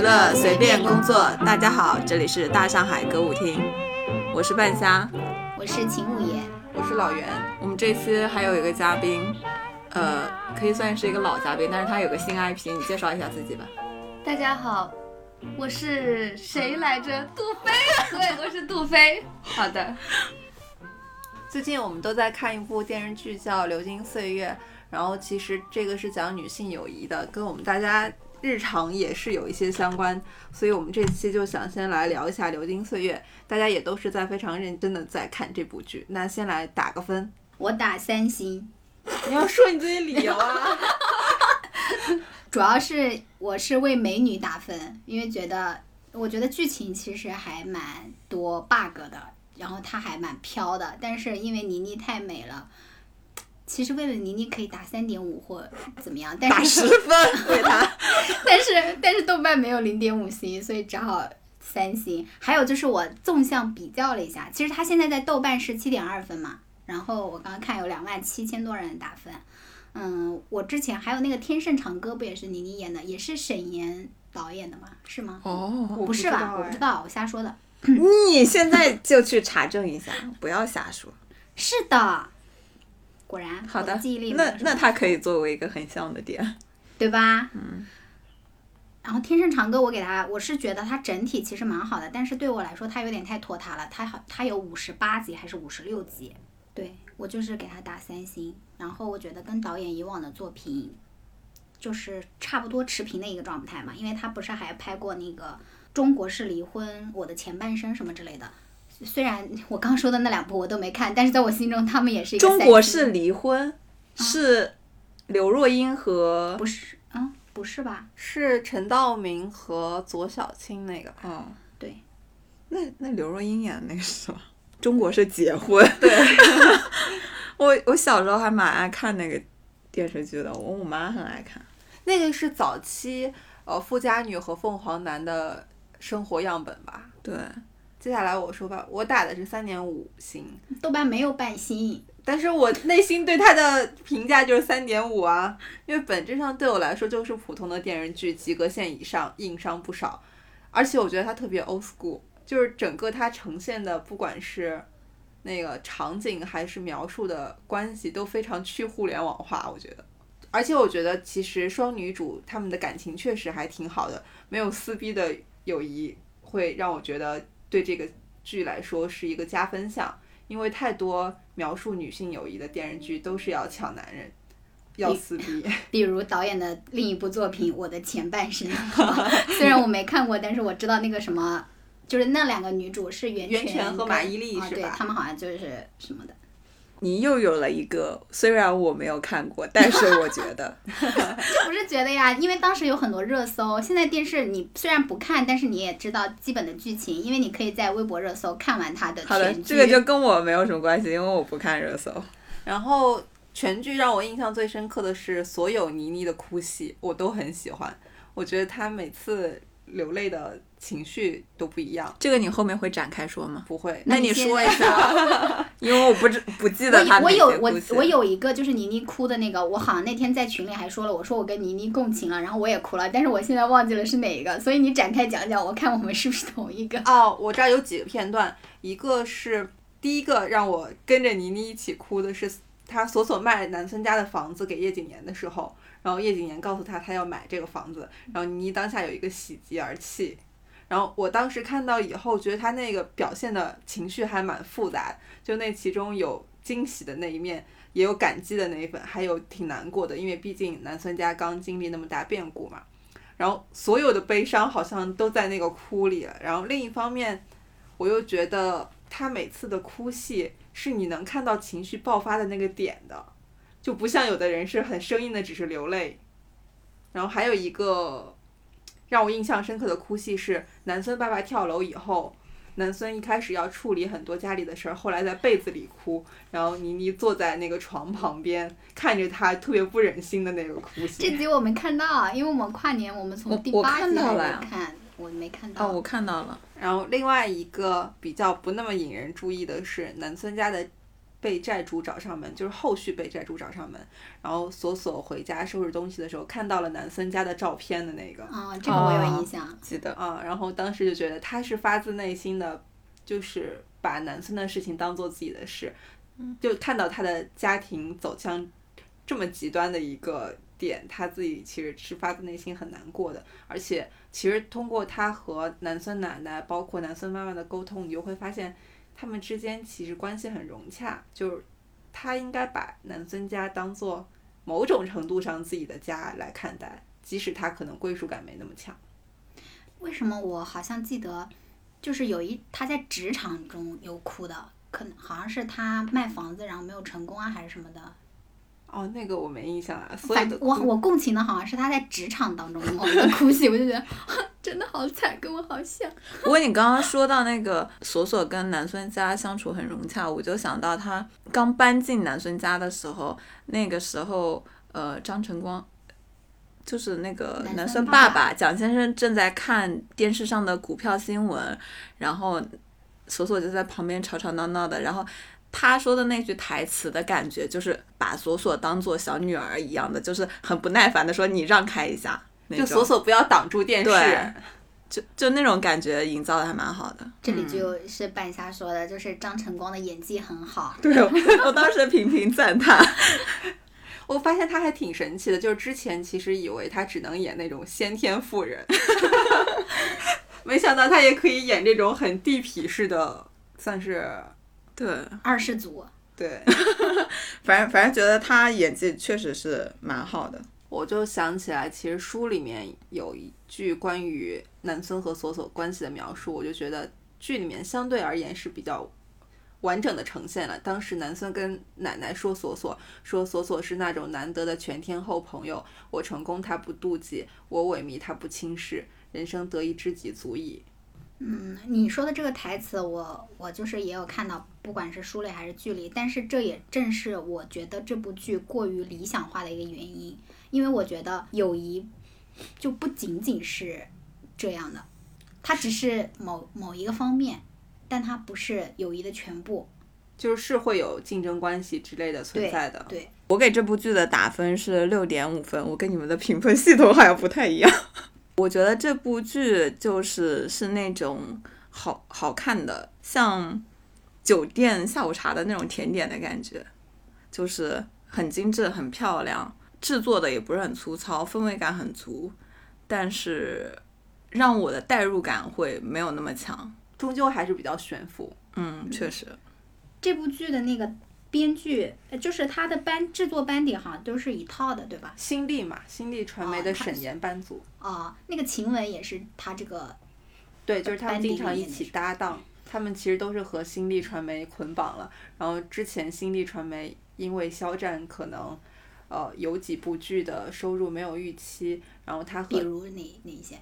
娱乐随便工作。大家好，这里是大上海歌舞厅，我是半夏，我是秦五爷，我是老袁。我们这期还有一个嘉宾，呃，可以算是一个老嘉宾，但是他有个新 IP，你介绍一下自己吧。大家好，我是谁来着？杜飞，对，我是杜飞。好的。最近我们都在看一部电视剧叫《流金岁月》，然后其实这个是讲女性友谊的，跟我们大家日常也是有一些相关，所以我们这期就想先来聊一下《流金岁月》，大家也都是在非常认真的在看这部剧。那先来打个分，我打三星。你要说你自己理由啊？主要是我是为美女打分，因为觉得我觉得剧情其实还蛮多 bug 的。然后它还蛮飘的，但是因为倪妮太美了，其实为了倪妮可以打三点五或怎么样，但是打 十分为她，但是但是豆瓣没有零点五星，所以只好三星。还有就是我纵向比较了一下，其实他现在在豆瓣是七点二分嘛，然后我刚刚看有两万七千多人打分，嗯，我之前还有那个《天盛长歌》不也是倪妮演的，也是沈岩导演的吗？是吗？哦，不是吧？我不知道，我瞎说的。你现在就去查证一下，不要瞎说。是的，果然好的记忆力。那那它可以作为一个很像的点，对吧？嗯。然后《天盛长歌》，我给他，我是觉得它整体其实蛮好的，但是对我来说它有点太拖沓了。它好，它有五十八集还是五十六集？对我就是给他打三星。然后我觉得跟导演以往的作品就是差不多持平的一个状态嘛，因为他不是还拍过那个。中国式离婚，我的前半生什么之类的，虽然我刚说的那两部我都没看，但是在我心中他们也是一个。中国式离婚是刘若英和不是啊，不是吧？是陈道明和左小青那个。嗯，对。那那刘若英演的那个是什么？中国式结婚。对。我我小时候还蛮爱看那个电视剧的，我我妈很爱看。那个是早期呃富家女和凤凰男的。生活样本吧，对。接下来我说吧，我打的是三点五星，豆瓣没有半星，但是我内心对它的评价就是三点五啊，因为本质上对我来说就是普通的电视剧，及格线以上，硬伤不少。而且我觉得它特别 old school，就是整个它呈现的，不管是那个场景还是描述的关系，都非常去互联网化。我觉得，而且我觉得其实双女主她们的感情确实还挺好的，没有撕逼的。友谊会让我觉得对这个剧来说是一个加分项，因为太多描述女性友谊的电视剧都是要抢男人，要撕逼。比如导演的另一部作品《我的前半生 》，虽然我没看过，但是我知道那个什么，就是那两个女主是袁泉和马伊琍，是吧？对，他们好像就是什么的。你又有了一个，虽然我没有看过，但是我觉得，这不是觉得呀，因为当时有很多热搜。现在电视你虽然不看，但是你也知道基本的剧情，因为你可以在微博热搜看完它的好的，这个就跟我没有什么关系，因为我不看热搜。然后全剧让我印象最深刻的是所有倪妮的哭戏，我都很喜欢。我觉得她每次流泪的情绪都不一样。这个你后面会展开说吗？不会。那你说一下，因为我不知不记得他我有我我有一个就是倪妮哭的那个，我好像那天在群里还说了，我说我跟倪妮共情了，然后我也哭了，但是我现在忘记了是哪一个，所以你展开讲讲，我看我们是不是同一个。哦，我这儿有几个片段，一个是第一个让我跟着倪妮一起哭的是，他索索卖南村家的房子给叶谨言的时候。然后叶谨言告诉他，他要买这个房子。然后倪妮当下有一个喜极而泣。然后我当时看到以后，觉得他那个表现的情绪还蛮复杂，就那其中有惊喜的那一面，也有感激的那一份，还有挺难过的，因为毕竟南孙家刚经历那么大变故嘛。然后所有的悲伤好像都在那个哭里了。然后另一方面，我又觉得他每次的哭戏是你能看到情绪爆发的那个点的。就不像有的人是很生硬的，只是流泪。然后还有一个让我印象深刻的哭戏是南孙爸爸跳楼以后，南孙一开始要处理很多家里的事儿，后来在被子里哭，然后妮妮坐在那个床旁边看着他，特别不忍心的那个哭戏。这集我没看到，因为我们跨年我们从第八集开始看，我没看到。哦，我看到了。然后另外一个比较不那么引人注意的是南孙家的。被债主找上门，就是后续被债主找上门，然后索索回家收拾东西的时候看到了南森家的照片的那个啊，这个我有印象。记得啊，然后当时就觉得他是发自内心的，就是把南森的事情当做自己的事，就看到他的家庭走向这么极端的一个点，他自己其实是发自内心很难过的。而且，其实通过他和南孙奶奶，包括南孙妈妈的沟通，你就会发现他们之间其实关系很融洽。就是他应该把南孙家当做某种程度上自己的家来看待，即使他可能归属感没那么强。为什么我好像记得，就是有一他在职场中有哭的，可能好像是他卖房子然后没有成功啊，还是什么的。哦，那个我没印象啊。所以我我共情的好像是他在职场当中某一个哭戏，我就觉得 真的好惨，跟我好像。不过你刚刚说到那个索索跟南孙家相处很融洽，我就想到他刚搬进南孙家的时候，那个时候呃张晨光。就是那个南南孙爸爸孙爸爸蒋先生正在看电视上的股票新闻，然后索索就在旁边吵吵闹闹的，然后他说的那句台词的感觉就是把索索当做小女儿一样的，就是很不耐烦的说你让开一下，就种索索不要挡住电视。对 就就那种感觉营造的还蛮好的。这里就是半夏说的，就是张晨光的演技很好。对，我当时频频赞叹。我发现他还挺神奇的，就是之前其实以为他只能演那种先天妇人，没想到他也可以演这种很地痞式的，算是对，二世祖，对。反正反正觉得他演技确实是蛮好的。我就想起来，其实书里面有一句关于南孙和索索关系的描述，我就觉得剧里面相对而言是比较完整的呈现了。当时南孙跟奶奶说索索，说索索是那种难得的全天候朋友，我成功他不妒忌，我萎靡他不轻视，人生得一知己足矣。嗯，你说的这个台词我，我就是也有看到，不管是书里还是剧里，但是这也正是我觉得这部剧过于理想化的一个原因，因为我觉得友谊就不仅仅是这样的，它只是某某一个方面，但它不是友谊的全部。就是会有竞争关系之类的存在的。对，我给这部剧的打分是六点五分，我跟你们的评分系统好像不太一样。我觉得这部剧就是是那种好好看的，像酒店下午茶的那种甜点的感觉，就是很精致、很漂亮，制作的也不是很粗糙，氛围感很足，但是让我的代入感会没有那么强。终究还是比较悬浮。嗯，确实。这部剧的那个编剧，呃就是他的班制作班底好像都是一套的，对吧？新力嘛，新力传媒的沈岩班组，哦，那个晴雯也是他这个对，就是他们经常一起搭档。他们其实都是和新力传媒捆绑了。然后之前新力传媒因为肖战可能，呃，有几部剧的收入没有预期，然后他和比如哪哪一些？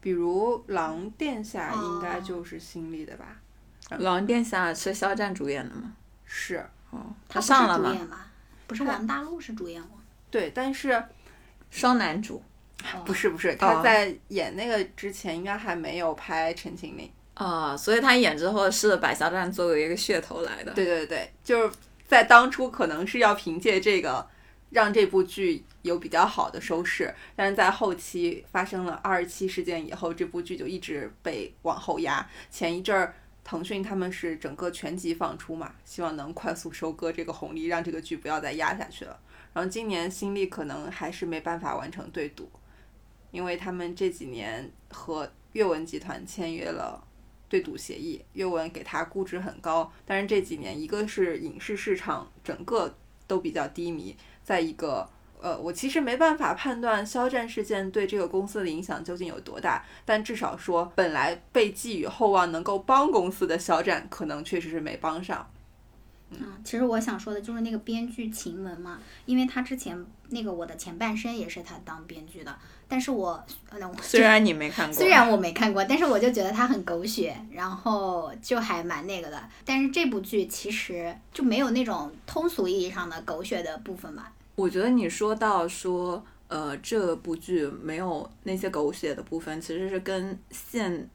比如《狼殿下》应该哦就是新力的吧？《狼殿下》是肖战主演的吗？是嗯，他上了吗？不是他王大陆是主演吗？对，但是双男主。哦不是不是，他在演那个之前应该还没有拍《陈情令》。啊、所以他演之后是把肖战作为一个噱头来的。对对对，就是在当初可能是要凭借这个让这部剧有比较好的收视，但是在后期发生了二十七事件以后，这部剧就一直被往后压。前一阵儿腾讯他们是整个全集放出嘛，希望能快速收割这个红利，让这个剧不要再压下去了。然后今年新力可能还是没办法完成对赌，因为他们这几年和阅文集团签约了对赌协议，阅文给他估值很高，但是这几年一个是影视市场整个都比较低迷，再一个。呃，我其实没办法判断肖战事件对这个公司的影响究竟有多大，但至少说，本来被寄予厚望能够帮公司的肖战，可能确实是没帮上。嗯，其实我想说的就是那个编剧秦雯嘛，因为他之前那个我的前半生也是他当编剧的，但是我呃，我虽然你没看过，虽然我没看过，但是我就觉得他很狗血，然后就还蛮那个的。但是这部剧其实就没有那种通俗意义上的狗血的部分吧。我觉得你说到说，呃，这部剧没有那些狗血的部分，其实是跟现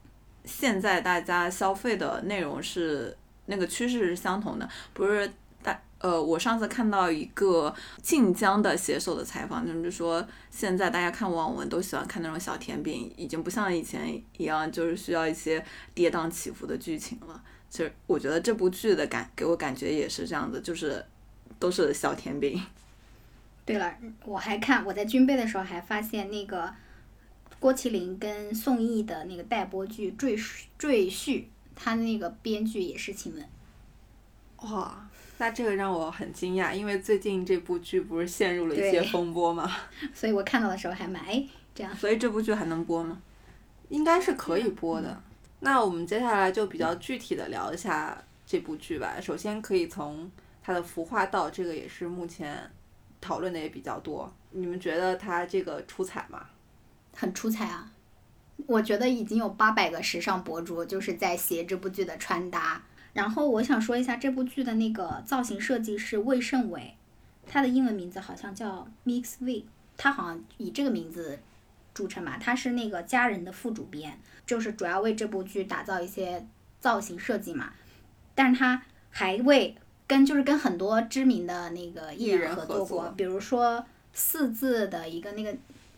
现在大家消费的内容是那个趋势是相同的。不是大呃，我上次看到一个晋江的写手的采访，他们就说现在大家看网文都喜欢看那种小甜饼，已经不像以前一样，就是需要一些跌宕起伏的剧情了。其实我觉得这部剧的感给我感觉也是这样子，就是都是小甜饼。对了，我还看我在军备的时候还发现那个郭麒麟跟宋轶的那个待播剧《赘婿赘婿》，他那个编剧也是晴雯。哇，那这个让我很惊讶，因为最近这部剧不是陷入了一些风波吗？所以我看到的时候还蛮哎这样。所以这部剧还能播吗？应该是可以播的。那我们接下来就比较具体的聊一下这部剧吧。首先可以从它的服化道，这个也是目前讨论的也比较多。你们觉得它这个出彩吗？很出彩啊！我觉得已经有八百个时尚博主就是在写这部剧的穿搭。然后我想说一下这部剧的那个造型设计师魏胜伟，他的英文名字好像叫 Mix V，他好像以这个名字著称吧。他是那个家人的副主编，就是主要为这部剧打造一些造型设计嘛。但是他还为跟就是跟很多知名的那个艺艺人人合作过，比如说四字的一个那个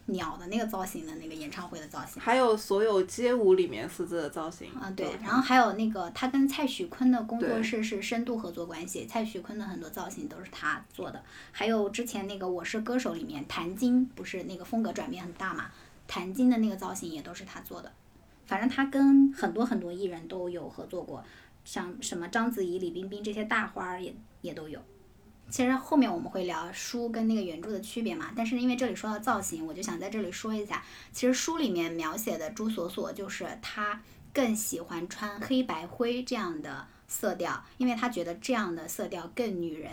鸟的那个造型的那个演唱会的造型。还有所有街舞里面四字的造型啊，对然后还有那个他跟蔡徐坤的工作室是深度合作关系，蔡徐坤的很多造型都是他做的，还有之前那个《我是歌手》里面谭晶不是那个风格转变很大嘛，谭晶的那个造型也都是他做的，反正他跟很多很多艺人都有合作过，像什么章子怡、李冰冰这些大花儿也也都有。其实后面我们会聊书跟那个原著的区别嘛，但是因为这里说到造型，我就想在这里说一下，其实书里面描写的朱锁锁就是她更喜欢穿黑白灰这样的色调，因为她觉得这样的色调更女人。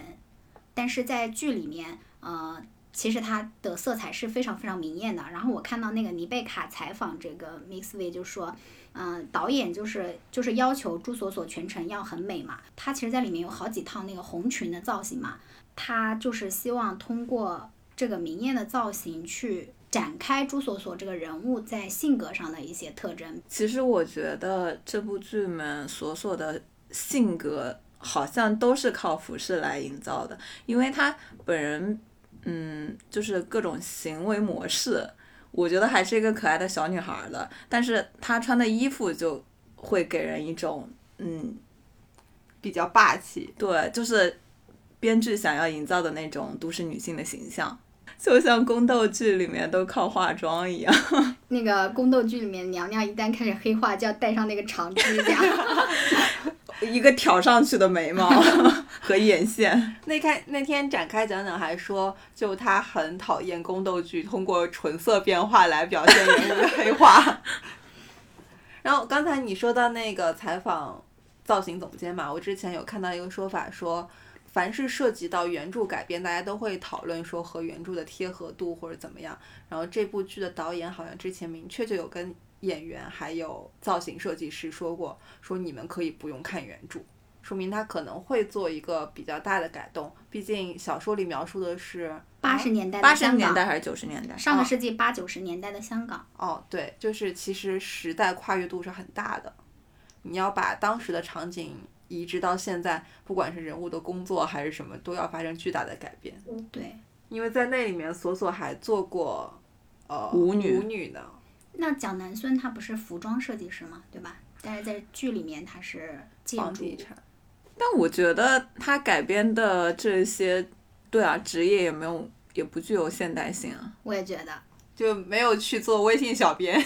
但是在剧里面，呃，其实她的色彩是非常非常明艳的。然后我看到那个尼贝卡采访这个 Mix V 就说，嗯、导演就是就是要求朱锁锁全程要很美嘛。她其实在里面有好几套那个红裙的造型嘛，她就是希望通过这个明艳的造型去展开朱锁锁这个人物在性格上的一些特征。其实我觉得这部剧里面索索的性格好像都是靠服饰来营造的，因为他本人，嗯，就是各种行为模式，我觉得还是一个可爱的小女孩儿的，但是她穿的衣服就会给人一种，嗯，比较霸气。对，就是编剧想要营造的那种都市女性的形象，就像宫斗剧里面都靠化妆一样。那个宫斗剧里面，娘娘一旦开始黑化，就要戴上那个长指甲。一个挑上去的眉毛 和眼线，那开那天展开讲讲还说，就他很讨厌宫斗剧通过纯色变化来表现人物黑化。然后刚才你说到那个采访造型总监嘛，我之前有看到一个说法说，凡是涉及到原著改编，大家都会讨论说和原著的贴合度或者怎么样。然后这部剧的导演好像之前明确就有跟演员还有造型设计师说过，说你们可以不用看原著。说明他可能会做一个比较大的改动，毕竟小说里描述的是八十年代八十，年代还是九十年代？上个世纪八九十年代的香港。哦，对，就是其实时代跨越度是很大的，你要把当时的场景移植到现在，不管是人物的工作还是什么，都要发生巨大的改变。对，因为在那里面，索索还做过呃舞女舞女呢。那蒋南孙他不是服装设计师吗？对吧？但是在剧里面他是建筑房地产，但我觉得他改编的这些，对啊，职业也没有，也不具有现代性啊。我也觉得，就没有去做微信小编。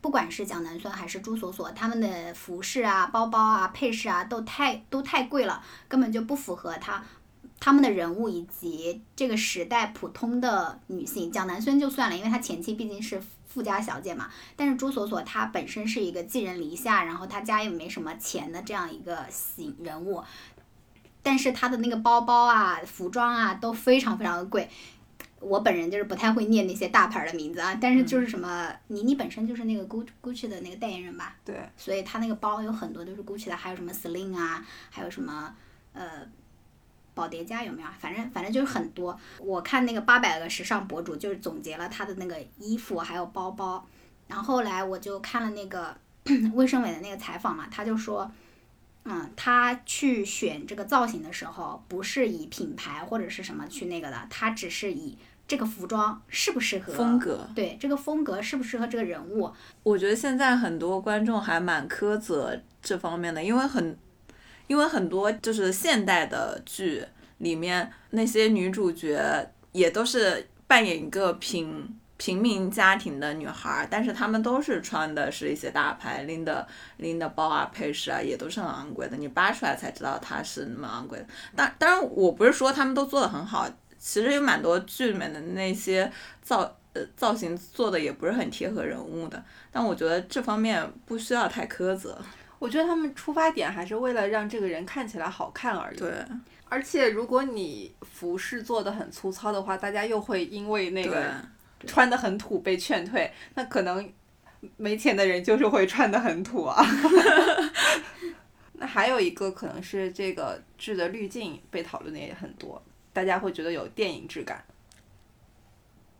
不管是蒋南孙还是朱锁锁，他们的服饰啊、包包啊、配饰啊，都太都太贵了，根本就不符合他他们的人物以及这个时代普通的女性。蒋南孙就算了，因为她前妻毕竟是富家小姐嘛。但是朱锁锁她本身是一个寄人篱下，然后她家也没什么钱的这样一个型人物，但是她的那个包包啊、服装啊都非常非常的贵。我本人就是不太会念那些大牌儿的名字啊，但是就是什么，倪妮本身就是那个 Gucci Gucci 的那个代言人吧，对，所以她那个包有很多都是 Gucci 的，还有什么 Celine 啊，还有什么呃宝蝶家有没有啊？反正反正就是很多。我看那个八百个时尚博主就是总结了他的那个衣服还有包包，然后后来我就看了那个 卫生委的那个采访嘛，他就说，嗯，他去选这个造型的时候，不是以品牌或者是什么去那个的，他只是以这个服装适不适合风格。对这个风格适不适合这个人物。我觉得现在很多观众还蛮苛责这方面的，因为很，因为很多就是现代的剧里面那些女主角也都是扮演一个平平民家庭的女孩，但是她们都是穿的是一些大牌，拎的拎的包啊、配饰啊，也都是很昂贵的。你扒出来才知道它是那么昂贵的。当当然，我不是说他们都做的很好，其实有蛮多剧里面的那些造呃造型做的也不是很贴合人物的。但我觉得这方面不需要太苛责。我觉得他们出发点还是为了让这个人看起来好看而已。对，而且如果你服饰做的很粗糙的话，大家又会因为那个穿的很土被劝退，那可能没钱的人就是会穿的很土啊。那还有一个可能是这个剧的滤镜被讨论的也很多，大家会觉得有电影质感。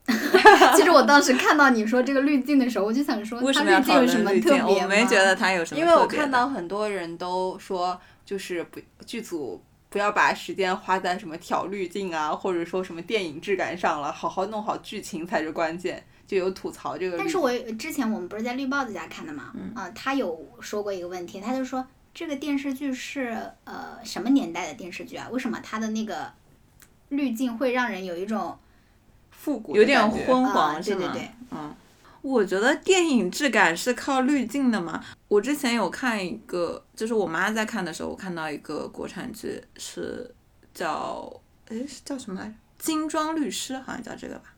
其实我当时看到你说这个滤镜的时候，我就想说，为什它么要讨滤镜有什论滤镜？么特别我没吗觉得它有什么因为我看到很多人都说，就是不剧组不要把时间花在什么调滤镜啊，或者说什么电影质感上了，好好弄好剧情才是关键。就有吐槽这个。但是我之前我们不是在绿帽子家看的嘛，嗯、他有说过一个问题，他就说这个电视剧是呃什么年代的电视剧啊？为什么它的那个滤镜会让人有一种复古有点昏啊黄是吗？对对对嗯，我觉得电影质感是靠滤镜的嘛。我之前有看一个，就是我妈在看的时候，我看到一个国产剧是叫诶是叫什么来着？精装律师好像叫这个吧。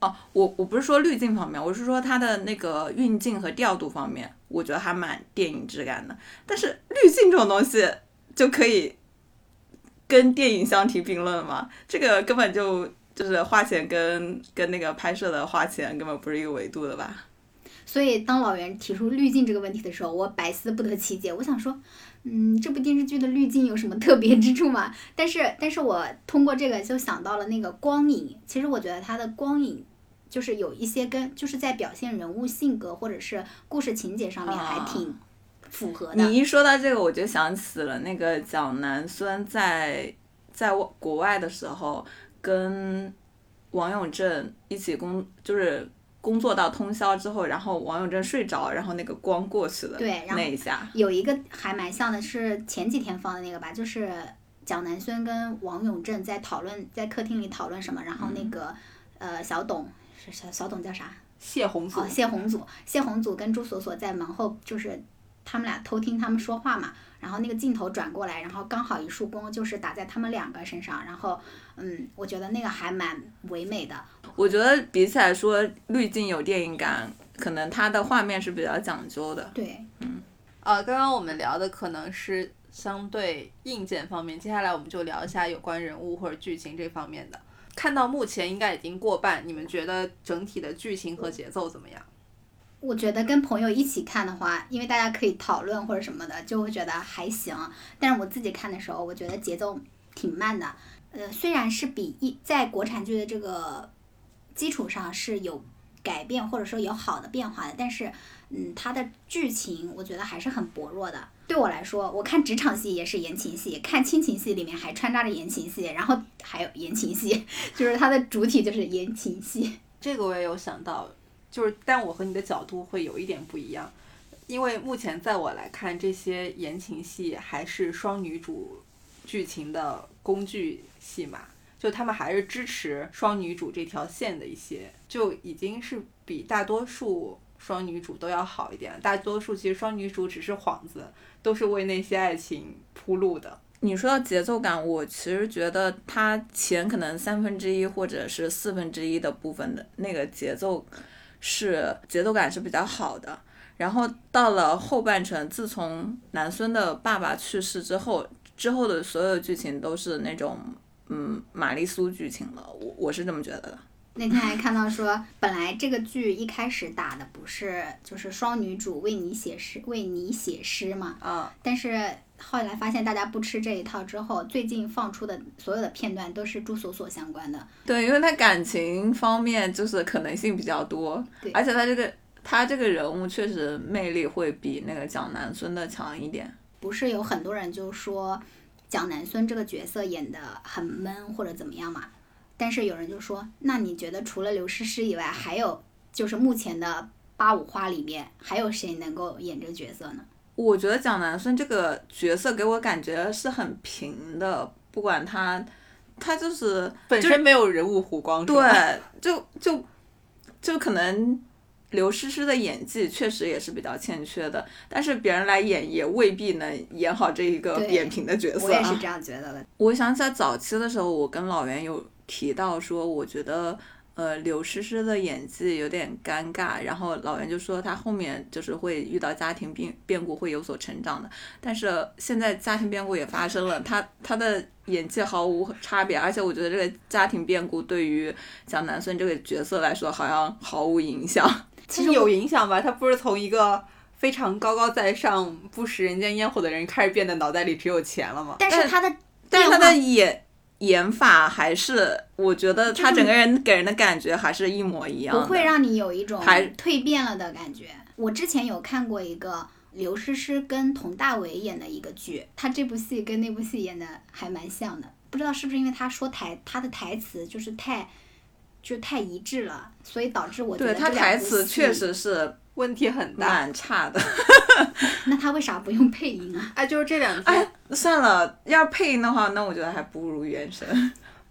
哦，我我不是说滤镜方面，我是说它的那个运镜和调度方面，我觉得还蛮电影质感的。但是滤镜这种东西就可以跟电影相提并论吗？这个根本就就是花钱跟跟那个拍摄的花钱根本不是一个维度的吧？所以当老袁提出滤镜这个问题的时候，我百思不得其解。我想说，嗯，这部电视剧的滤镜有什么特别之处吗？但是，但是我通过这个就想到了那个光影。其实我觉得它的光影就是有一些跟就是在表现人物性格或者是故事情节上面还挺符合的。你一说到这个，我就想起了那个蒋南孙在在国外的时候跟王永正一起工，就是。工作到通宵之后，然后王永正睡着，然后那个光过去了对，那一下，有一个还蛮像的是前几天放的那个吧，就是蒋南孙跟王永正在讨论，在客厅里讨论什么，然后那个、呃小董是小小董叫啥？谢红祖哦，谢红祖，谢红祖跟朱锁锁在门后，就是他们俩偷听他们说话嘛，然后那个镜头转过来，然后刚好一束光就是打在他们两个身上，然后嗯，我觉得那个还蛮唯美的。我觉得比起来说滤镜有电影感，可能它的画面是比较讲究的。对，嗯呃，刚刚我们聊的可能是相对硬件方面，接下来我们就聊一下有关人物或者剧情这方面的。看到目前应该已经过半，你们觉得整体的剧情和节奏怎么样？我觉得跟朋友一起看的话，因为大家可以讨论或者什么的，就会觉得还行。但是我自己看的时候，我觉得节奏挺慢的。呃，虽然是比一在国产剧的这个基础上是有改变或者说有好的变化的，但是嗯，它的剧情我觉得还是很薄弱的。对我来说，我看职场戏也是言情戏，看亲情戏里面还穿插着言情戏，然后还有言情戏，就是它的主体就是言情戏。这个我也有想到，就是但我和你的角度会有一点不一样，因为目前在我来看，这些言情戏还是双女主剧情的工具戏嘛，就他们还是支持双女主这条线的一些，就已经是比大多数双女主都要好一点。大多数其实双女主只是幌子，都是为那些爱情铺路的。你说到节奏感，我其实觉得它前可能三分之一或者是四分之一的部分的那个节奏是节奏感是比较好的，然后到了后半程，自从南孙的爸爸去世之后，之后的所有剧情都是那种嗯玛丽苏剧情了，我我是这么觉得的。那天还看到说，本来这个剧一开始打的不是就是双女主为你写诗为你写诗嘛，啊，但是后来发现大家不吃这一套之后，最近放出的所有的片段都是朱锁锁相关的。对，因为他感情方面就是可能性比较多对，而且他这个他这个人物确实魅力会比那个蒋南孙的强一点。不是有很多人就说蒋南孙这个角色演的很闷或者怎么样嘛？但是有人就说，那你觉得除了刘诗诗以外，还有就是目前的八五花里面还有谁能够演这个角色呢？我觉得蒋南孙这个角色给我感觉是很平的，不管他，他就是本身没有人物弧光，对，就就就可能刘诗诗的演技确实也是比较欠缺的，但是别人来演也未必能演好这一个扁平的角色。我也是这样觉得的。我想起来早期的时候，我跟老袁有提到说，我觉得呃刘诗诗的演技有点尴尬，然后老袁就说她后面就是会遇到家庭变变故会有所成长的，但是现在家庭变故也发生了，她她的演技毫无差别，而且我觉得这个家庭变故对于蒋南孙这个角色来说好像毫无影响。其实有影响吧？他不是从一个非常高高在上、不食人间烟火的人，开始变得脑袋里只有钱了吗？但是他的但是他的演演法还是，我觉得他整个人给人的感觉还是一模一样，不会让你有一种还蜕变了的感觉。我之前有看过一个刘诗诗跟佟大为演的一个剧，他这部戏跟那部戏演的还蛮像的，不知道是不是因为他说台他的台词就是太就太一致了，所以导致我觉对他台词确实是问题很大。蛮差的。那他为啥不用配音啊？哎，就是这两天、哎，算了，要配音的话，那我觉得还不如原声。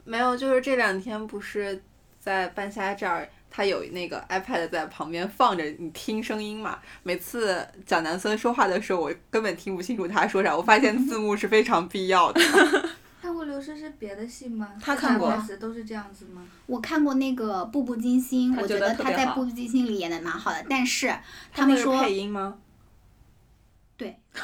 没有，就是这两天不是在半夏这儿，他有那个 iPad 在旁边放着，你听声音嘛。每次蒋南孙说话的时候，我根本听不清楚他说啥。我发现字幕是非常必要的。看过刘诗诗别的戏吗？他看过都是这样子吗？我看过那个《步步惊心》，我觉得他在《步步惊心》里演的蛮好的，但是他们说配音吗？对，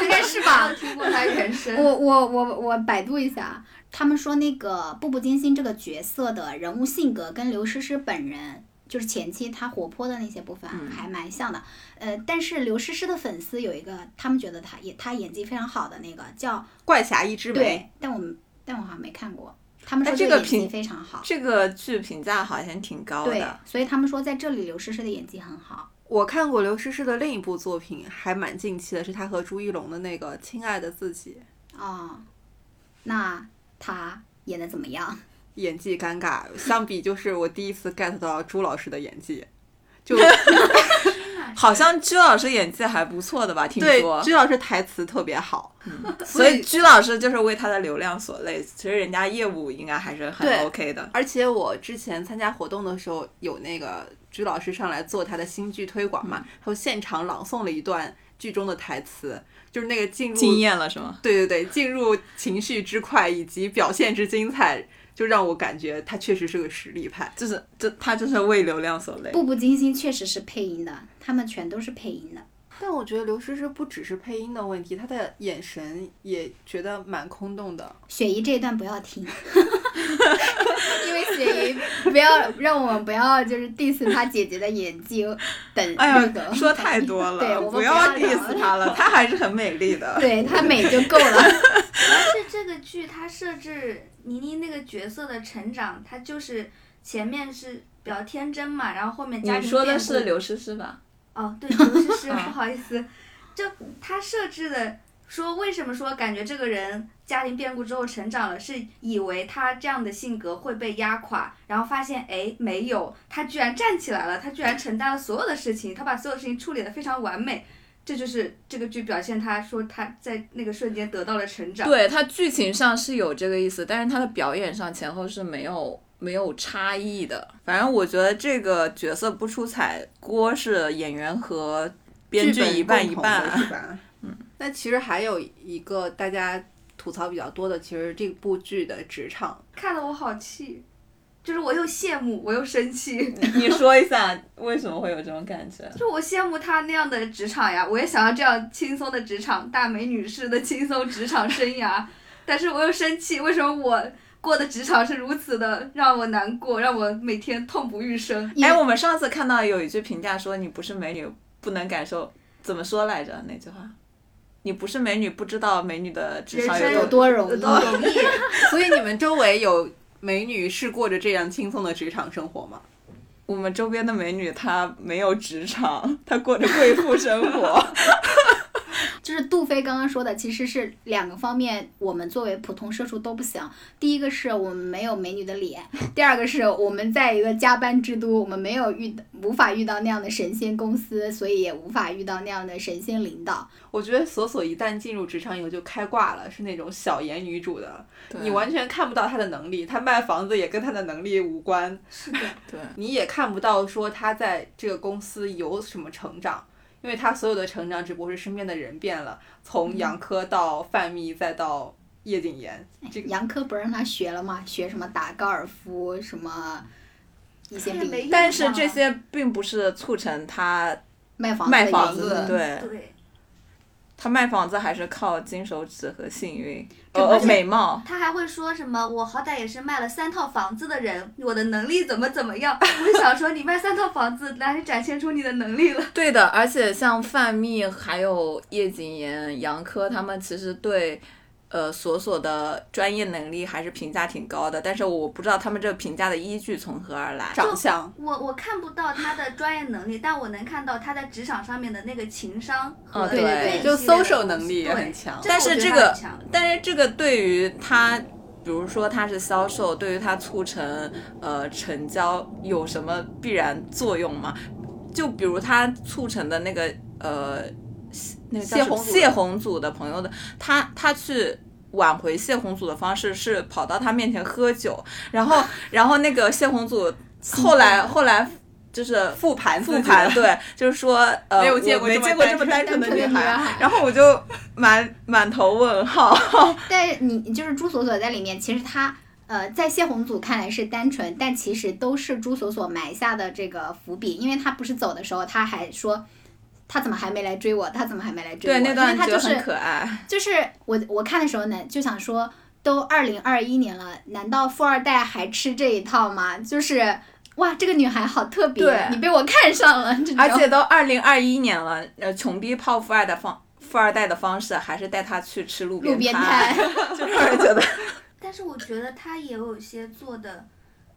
应该是吧？听过他原声。我我我我百度一下，他们说那个《步步惊心》这个角色的人物性格跟刘诗诗本人，就是前期他活泼的那些部分嗯还蛮像的。呃，但是刘诗诗的粉丝有一个，他们觉得她演她演技非常好的那个叫怪侠一枝梅。对，但我们但我好像没看过。他们说哎这个演技非常好，这个剧评价好像挺高对的，，所以他们说在这里刘诗诗的演技很好。我看过刘诗诗的另一部作品，还蛮近期的，是她和朱一龙的那个《亲爱的自己哦，那她演的怎么样？》，演技尴尬。相比就是我第一次 get 到朱老师的演技，就 好像朱老师演技还不错的吧？听对说，朱老师台词特别好。所以朱老师就是为他的流量所累。其实人家业务应该还是很 OK 的。而且我之前参加活动的时候，有那个朱老师上来做他的新剧推广嘛，他就现场朗诵了一段剧中的台词，就是那个进入惊艳了是吗？对对对，进入情绪之快以及表现之精彩，就让我感觉他确实是个实力派。就是这他就是为流量所累。步步惊心确实是配音的，他们全都是配音的。但我觉得刘诗诗不只是配音的问题，她的眼神也觉得蛮空洞的。雪姨这一段不要听，因为雪姨不要让我们不要就是 diss 她姐姐的演技等哎那个。呀，说太多了 对，了，我们不要 diss 她了，她还是很美丽的。对她美就够了。主要是这个剧它设置倪妮那个角色的成长，她就是前面是比较天真嘛，然后后面家你说的是刘诗诗吧？哦，对，刘诗诗，啊 不好意思，就她设置的说，为什么说感觉这个人家庭变故之后成长了，是以为他这样的性格会被压垮，然后发现哎没有，他居然站起来了，他居然承担了所有的事情，他把所有事情处理的非常完美。这就是这个剧表现，他说他在那个瞬间得到了成长。对，他剧情上是有这个意思，但是他的表演上前后是没有没有差异的。反正我觉得这个角色不出彩，锅是演员和编剧一半一半。是吧？嗯，那其实还有一个大家吐槽比较多的，其实这部剧的职场。看得我好气，就是我又羡慕，我又生气。你说一下为什么会有这种感觉？就我羡慕他那样的职场呀，我也想要这样轻松的职场，大美女式的轻松职场生涯。但是我又生气，为什么我过的职场是如此的让我难过，让我每天痛不欲生？哎，我们上次看到有一句评价说你不是美女不能感受，怎么说来着？那句话？你不是美女不知道美女的职场有有多多容易？多容易。所以你们周围有美女是过着这样轻松的职场生活吗？我们周边的美女她没有职场，她过着贵妇生活。就是杜飞刚刚说的，其实是两个方面，我们作为普通社畜都不行。第一个是我们没有美女的脸，第二个是我们在一个加班之都，我们没有遇无法遇到那样的神仙公司，所以也无法遇到那样的神仙领导。我觉得索索一旦进入职场以后就开挂了，是那种小颜女主的，你完全看不到她的能力，她卖房子也跟她的能力无关，是的，对你也看不到说她在这个公司有什么成长，因为他所有的成长只不过是身边的人变了，从杨科到范蜜再到叶谨言，这个杨科不是让他学了吗？学什么打高尔夫，什么但是这些并不是促成他卖房卖的原因房子，对对，他卖房子还是靠金手指和幸运，这呃，美貌。他还会说什么？我好歹也是卖了三套房子的人，我的能力怎么怎么样？我就想说，你卖三套房子，哪里展现出你的能力了？对的，而且像范蜜还有叶谨言、杨科他们其实对。呃，索索的专业能力还是评价挺高的，但是我不知道他们这个评价的依据从何而来。长相。我我看不到他的专业能力，但我能看到他在职场上面的那个情商和嗯对就一系列的 social 能力也很强但是这个但是这个对于他，比如说他是销售，对于他促成呃成交有什么必然作用吗？就比如他促成的那个呃，谢红谢红组的朋友的，他他去。挽回谢红组的方式是跑到他面前喝酒，然后 然后那个谢红组后来后来就是复盘复盘，对，就是说 呃，没有见过没见过这么单单纯的女孩，然后我就满满头问号。但是你就是朱锁锁在里面，其实他呃，在谢红组看来是单纯，但其实都是朱锁锁埋下的这个伏笔，因为他不是走的时候，他还说。他怎么还没来追我？他怎么还没来追我？对，那段他就是觉得很可爱。就是我我看的时候呢，就想说，都二零二一年了，难道富二代还吃这一套吗？就是哇，这个女孩好特别对，你被我看上了，而且都二零二一年了，呃，穷逼泡富二代方富二代的方式还是带他去吃路路边摊，就让人觉得 但是我觉得他也有些做的，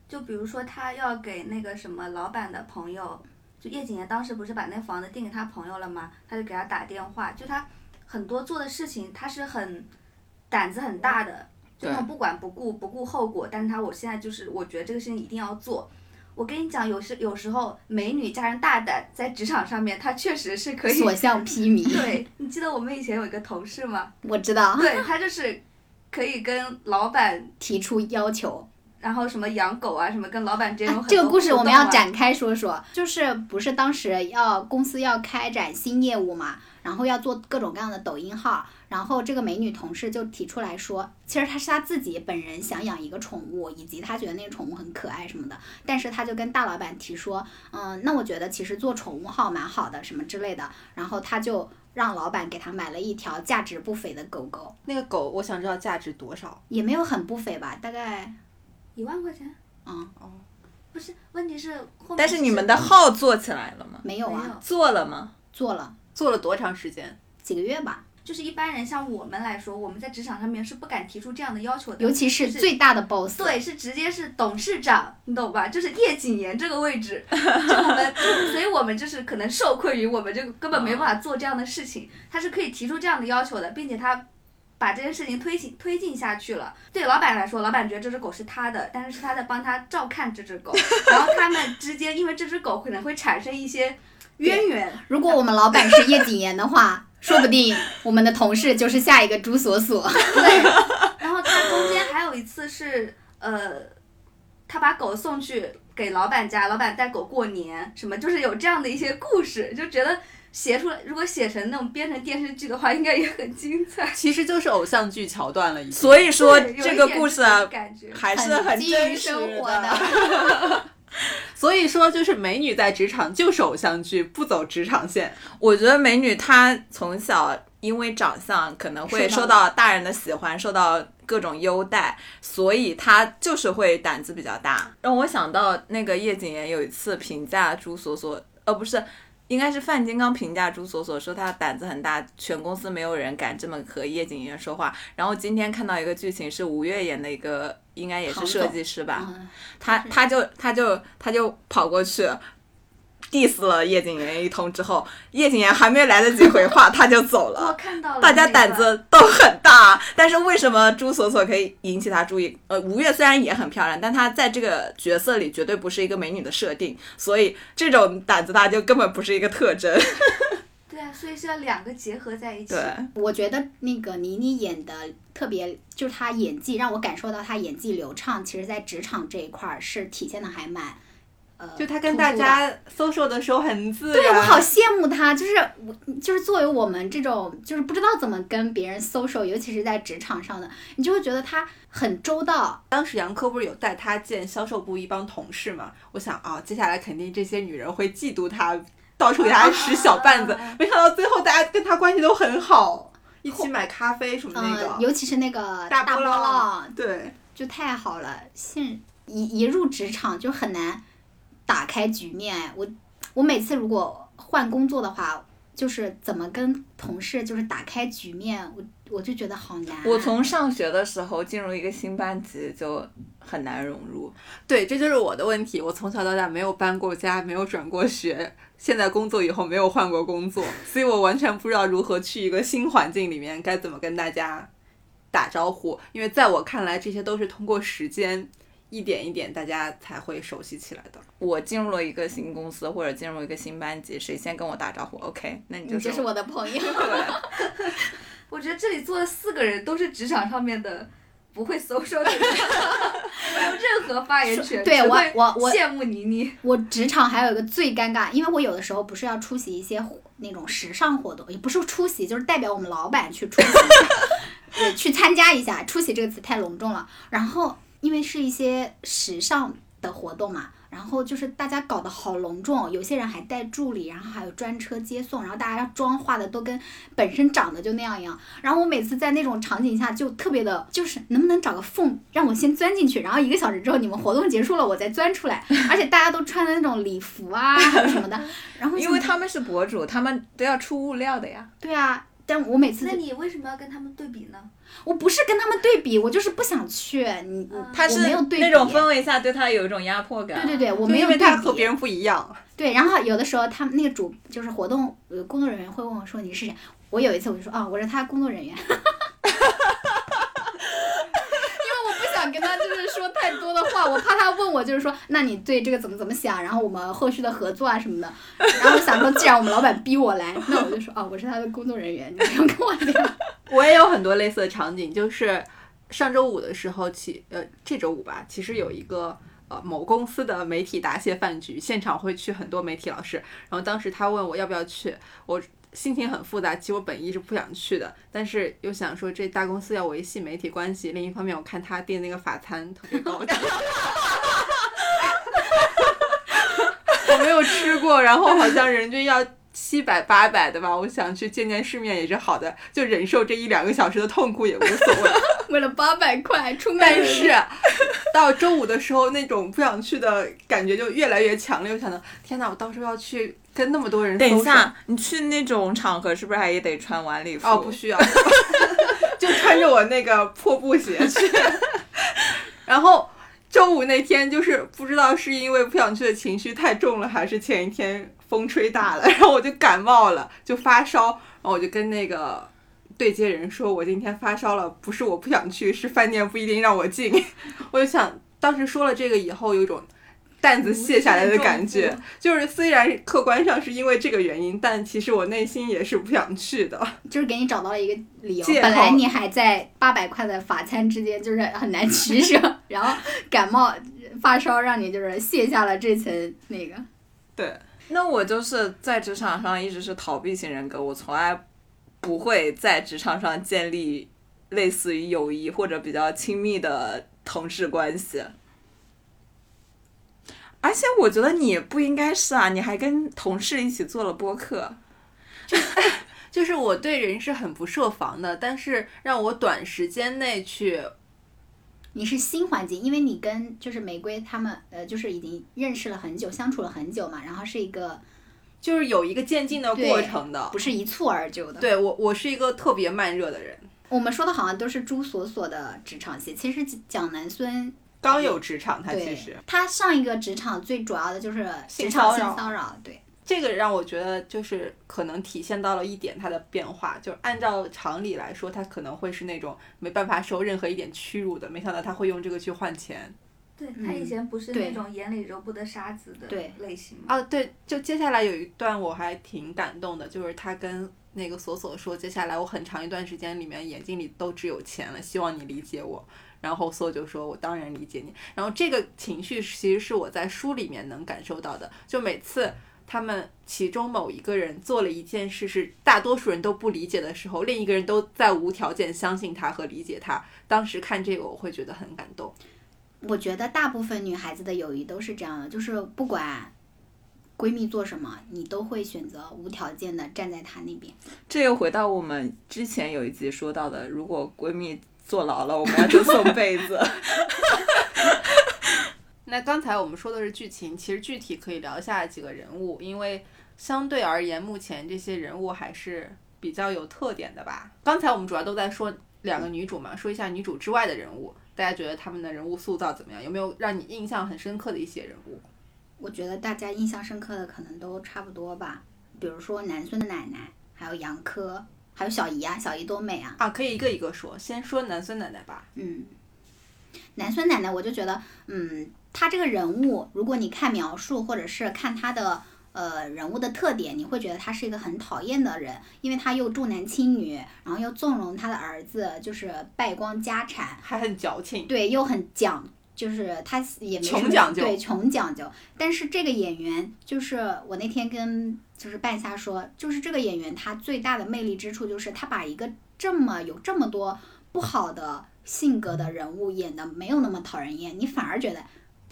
就比如说他要给那个什么老板的朋友，就叶谨言当时不是把那房子订给他朋友了吗？他就给他打电话，就他很多做的事情，他是很胆子很大的，就对那种不管不顾不顾后果，但是他我现在就是我觉得这个事情一定要做。我跟你讲，有时有时候美女加上大胆，在职场上面，她确实是可以。所向披靡。对，你记得我们以前有一个同事吗？我知道，对他就是可以跟老板提出要求。然后什么养狗啊，什么跟老板之间有很、这个故事我们要。展开说说，就是不是当时要公司要开展新业务嘛，然后要做各种各样的抖音号，然后这个美女同事就提出来说，其实她是她自己本人想养一个宠物，以及她觉得那个宠物很可爱什么的，但是她就跟大老板提说，嗯，那我觉得其实做宠物号蛮好的，什么之类的，然后她就让老板给她买了一条价值不菲的狗狗，那个狗，我想知道价值多少。也没有很不菲吧，大概一万块钱？嗯不是，问题是后面。但是你们的号做起来了吗？没有啊，做了吗？做了做了多长时间？几个月吧，就是一般人像我们来说，我们在职场上面是不敢提出这样的要求的，尤其是就是最大的 boss，对，是直接是董事长，你懂吧？就是叶谨言这个位置，就我们，就所以我们就是可能受困于我们这个根本没办法做这样的事情，他是可以提出这样的要求的，并且他。把这件事情推进推进下去了。对老板来说，老板觉得这只狗是他的，但是是他在帮他照看这只狗，然后他们之间因为这只狗可能会产生一些渊源。如果我们老板是叶谨言的话，说不定我们的同事就是下一个朱锁锁。对，然后他中间还有一次是呃，他把狗送去给老板家，老板带狗过年，什么就是有这样的一些故事，就觉得写出来，如果写成那种编成电视剧的话，应该也很精彩。其实就是偶像剧桥段了，已经。所以说这个故事啊，感觉还是很基于真实生活的。的。所以说，就是美女在职场就是偶像剧，不走职场线。我觉得美女她从小因为长相可能会受到大人的喜欢，受到各种优待，所以她就是会胆子比较大。让我想到那个叶谨言有一次评价朱锁锁，呃，不是。应该是范金刚评价朱锁锁说他胆子很大，全公司没有人敢这么和叶谨言说话。然后今天看到一个剧情是吴越演的一个，应该也是设计师吧，嗯他他就他就他就跑过去，diss 了叶谨言一通之后，叶谨言还没来得及回话，他就走了我了。看到了，大家胆。子都很大，但是为什么朱锁锁可以引起他注意？呃，吴越虽然也很漂亮，但她在这个角色里绝对不是一个美女的设定，所以这种胆子大就根本不是一个特征。对啊，所以是要两个结合在一起。对，我觉得那个倪妮演的特别，就是她演技让我感受到她演技流畅。其实，在职场这一块儿是体现的还蛮，呃，就他跟大家 social 的时候很自然。对我好羡慕他，就是我就是作为我们这种就是不知道怎么跟别人 social，尤其是在职场上的，你就会觉得他很周到。当时杨科不是有带他见销售部一帮同事嘛？我想啊，接下来肯定这些女人会嫉妒他，到处给他使小 绊子。没想到最后大家跟他关系都很好，一起买咖啡什么那个。嗯，尤其是那个大波波浪对，就太好了。现一一入职场就很难打开局面。我我每次如果换工作的话，就是怎么跟同事就是打开局面，我我就觉得好难。我从上学的时候进入一个新班级就很难融入。对，这就是我的问题。我从小到大没有搬过家，没有转过学，现在工作以后没有换过工作，所以我完全不知道如何去一个新环境里面该怎么跟大家打招呼。因为在我看来，这些都是通过时间一点一点大家才会熟悉起来的。我进入了一个新公司或者进入一个新班级，谁先跟我打招呼 ”，OK，那你就你就是我的朋友。对，我觉得这里坐的四个人都是职场上面的不会 social 的人，没有任何发言权。对我我我羡慕妮妮。我职场还有一个最尴尬，因为我有的时候不是要出席一些那种时尚活动，也不是出席，就是代表我们老板去出席去参加一下。出席这个词太隆重了。然后因为是一些时尚的活动嘛，然后就是大家搞得好隆重，有些人还带助理，然后还有专车接送，然后大家妆化的都跟本身长得就那样一样。然后我每次在那种场景下就特别的，就是能不能找个缝让我先钻进去，然后一个小时之后你们活动结束了我再钻出来，而且大家都穿的那种礼服啊还有什么的，然后因为他们是博主，他们都要出物料的呀。对啊。但我每次那你为什么要跟他们对比呢？我不是跟他们对比，我就是不想去。你他是没有对比那种氛围下对他有一种压迫感。对对对，我就没有对因为他和别比。人不一样。对，然后有的时候他们那个主就是活动呃工作人员会问我说你是谁？我有一次我就说啊我是他工作人员，因为我不想跟他就是说太多的话，我怕他问我就是说那你对这个怎么怎么想，然后我们后续的合作啊什么的。然后我想说既然我们老板逼我来，那我就说啊我是他的工作人员，你不用跟我聊。我也有很多类似的场景，就是上周五的时候起，呃，这周五吧，其实有一个呃某公司的媒体答谢饭局，现场会去很多媒体老师，然后当时他问我要不要去，我心情很复杂，其实我本意是不想去的，但是又想说这大公司要维系媒体关系，另一方面我看他订那个法餐特别高级。我没有吃过，然后好像人均要七百八百的吧，我想去见见世面也是好的，就忍受这一两个小时的痛苦也无所谓。为了八百块出卖但是到周五的时候，那种不想去的感觉就越来越强烈。我想到，天哪，我到时候要去跟那么多人等一下，你去那种场合是不是还也得穿晚礼服？哦，不需要，就穿着我那个破布鞋去。然后周五那天，就是不知道是因为不想去的情绪太重了，还是前一天风吹大了，然后我就感冒了，就发烧。然后我就跟那个对接人说，我今天发烧了，不是我不想去，是饭店不一定让我进。我就想，当时说了这个以后，有一种。担子卸下来的感觉，就是虽然客观上是因为这个原因，但其实我内心也是不想去的。就是给你找到了一个理由。本来你还在八百块的法餐之间，就是很难取舍，然后感冒发烧让你就是卸下了这层那个。对，那我就是在职场上一直是逃避型人格，我从来不会在职场上建立类似于友谊或者比较亲密的同事关系。而且我觉得你不应该是啊，你还跟同事一起做了播客。就是我对人是很不设防的，但是让我短时间内去，你是新环境，因为你跟就是玫瑰他们呃，就是已经认识了很久，相处了很久嘛，然后是一个就是有一个渐进的过程的不。是一蹴而就的。对我，我是一个特别慢热的人。我们说的好像都是朱锁锁的职场戏，其实蒋南孙刚有职场，他其实，他上一个职场最主要的就是性职场骚扰性骚扰，对，这个让我觉得就是可能体现到了一点他的变化，就是按照常理来说，他可能会是那种没办法受任何一点屈辱的，没想到他会用这个去换钱。对他以前不是那种眼里揉不得沙子的类型吗？啊，对，就接下来有一段我还挺感动的，就是他跟那个索索说，接下来我很长一段时间里面眼睛里都只有钱了，希望你理解我。然后索就说：“我当然理解你。”然后这个情绪其实是我在书里面能感受到的，就每次他们其中某一个人做了一件事是大多数人都不理解的时候，另一个人都在无条件相信他和理解他。当时看这个我会觉得很感动。我觉得大部分女孩子的友谊都是这样的，就是不管闺蜜做什么，你都会选择无条件的站在她那边。这又回到我们之前有一集说到的，如果闺蜜坐牢了，我们要就送被子。那刚才我们说的是剧情，其实具体可以聊一下几个人物，因为相对而言，目前这些人物还是比较有特点的吧。刚才我们主要都在说两个女主嘛，说一下女主之外的人物，大家觉得他们的人物塑造怎么样？有没有让你印象很深刻的一些人物？我觉得大家印象深刻的可能都差不多吧，比如说南孙的奶奶，还有杨科，还有小姨啊，小姨多美啊。啊，可以一个一个说，先说南孙奶奶吧。嗯，南孙奶奶，我就觉得，嗯，她这个人物，如果你看描述或者是看他的呃人物的特点，你会觉得他是一个很讨厌的人，因为他又重男轻女，然后又纵容他的儿子，就是败光家产，还很矫情，对，又很讲，就是他也没穷讲究对，穷讲究。但是这个演员，就是我那天跟就是半夏说，就是这个演员他最大的魅力之处，就是他把一个这么有这么多不好的性格的人物演的没有那么讨人厌，你反而觉得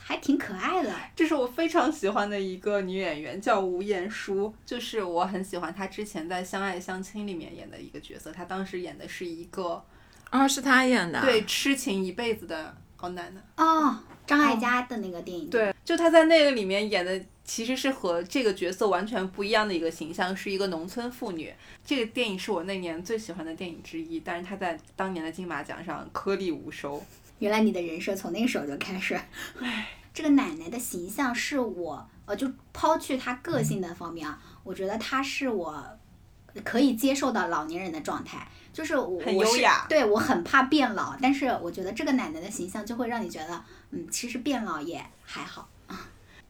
还挺可爱的。这是我非常喜欢的一个女演员，叫吴彦姝，就是我很喜欢她之前在《相爱相亲》里面演的一个角色，她当时演的是一个啊，是她演的啊。对痴情一辈子的好男人。哦，张艾嘉的那个电影，对，就她在那个里面演的其实是和这个角色完全不一样的一个形象，是一个农村妇女。这个电影是我那年最喜欢的电影之一，但是她在当年的金马奖上颗粒无收。原来你的人设从那个时候就开始。这个奶奶的形象是我，呃，就抛去她个性的方面啊，我觉得她是我可以接受的老年人的状态，就是我很优雅对我很怕变老，但是我觉得这个奶奶的形象就会让你觉得，嗯，其实变老也还好。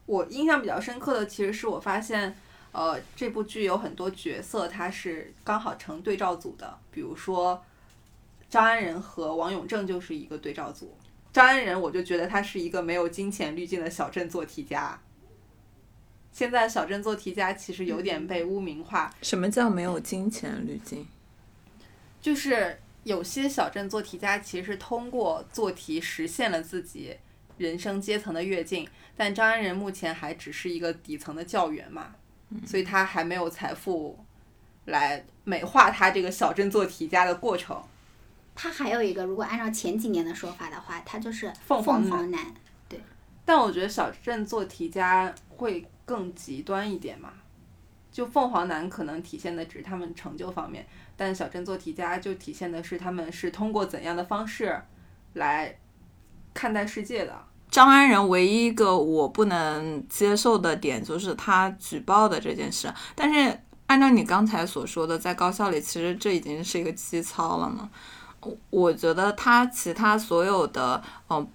我印象比较深刻的，其实是我发现，呃，这部剧有很多角色他是刚好成对照组的，比如说张安仁和王永正就是一个对照组。张安仁，我就觉得他是一个没有金钱滤镜的小镇做题家。现在小镇做题家其实有点被污名化，什么叫没有金钱滤镜？就是有些小镇做题家其实是通过做题实现了自己人生阶层的跃进，但张安仁目前还只是一个底层的教员嘛，所以他还没有财富来美化他这个小镇做题家的过程。他还有一个，如果按照前几年的说法的话，他就是凤凤凰男凰男。但我觉得小镇做题家会更极端一点嘛，就凤凰男可能体现的只是他们成就方面，但小镇做题家就体现的是他们是通过怎样的方式来看待世界的。张安仁唯一一个我不能接受的点就是他举报的这件事，但是按照你刚才所说的，在高校里其实这已经是一个基操了嘛。我我觉得他其他所有的嗯、呃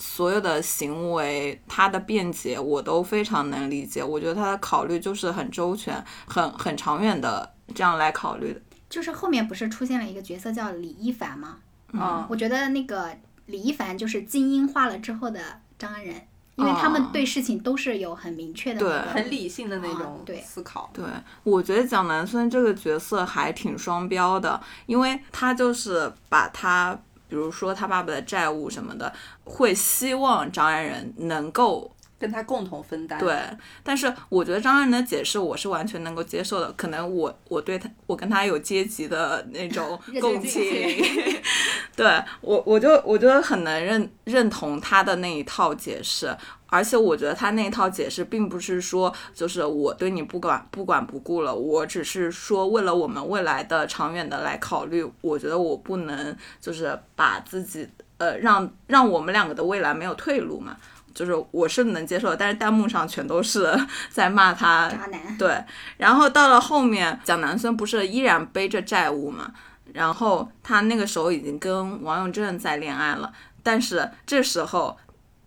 所有的行为，他的辩解我都非常能理解。我觉得他的考虑就是很周全、很很长远的这样来考虑的。就是后面不是出现了一个角色叫李一凡吗？嗯，我觉得那个李一凡就是精英化了之后的张安仁，因为他们哦。对事情都是有很明确的、那个对很理性的那啊种对。思考。对，我觉得蒋南孙这个角色还挺双标的，因为他就是把他，比如说他爸爸的债务什么的，会希望张安仁能够跟他共同分担。，对，但是我觉得张爱玲的解释我是完全能够接受的，可能我我对他，我跟他有阶级的那种 共知情，对我我就我就很能认认同他的那一套解释，而且我觉得他那一套解释并不是说就是我对你不管不管不顾了，我只是说为了我们未来的长远的来考虑，我觉得我不能就是把自己呃让让我们两个的未来没有退路嘛。就是我是能接受，但是弹幕上全都是 在骂他渣男。对，然后到了后面，蒋南孙不是依然背着债务嘛？然后他那个时候已经跟王永正在恋爱了，但是这时候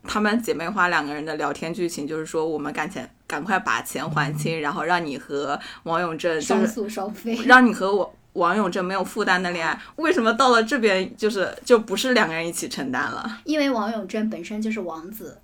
她们姐妹花两个人的聊天剧情就是说，我们赶钱，赶快把钱还清，然后让你和王永正就双是宿收费，让你和我王永正没有负担的恋爱。为什么到了这边就是就不是两个人一起承担了？因为王永正本身就是王子，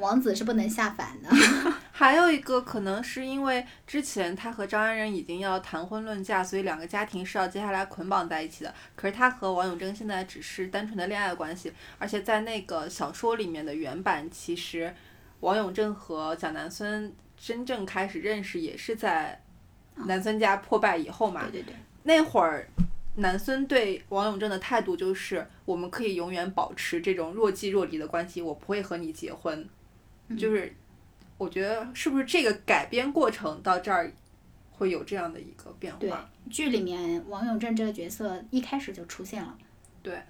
王子是不能下凡的。还有一个可能是因为之前他和张安仁已经要谈婚论嫁，所以两个家庭是要接下来捆绑在一起的。可是他和王永贞现在只是单纯的恋爱关系，而且在那个小说里面的原版，其实王永正和蒋南孙真正开始认识也是在南孙家破败以后嘛。对对对，那会儿，南孙对王永正的态度就是，我们可以永远保持这种若即若离的关系，我不会和你结婚。就是，我觉得是不是这个改编过程到这儿会有这样的一个变对化？剧里面王永正这个角色一开始就出现了。对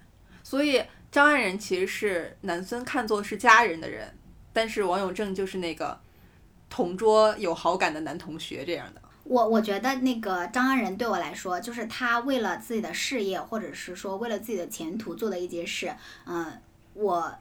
所以张安仁其实是南孙看作是家人的人，但是王永正就是那个同桌有好感的男同学这样的。我我觉得那个张安仁对我来说，就是他为了自己的事业，或者是说为了自己的前途做的一件事，嗯、我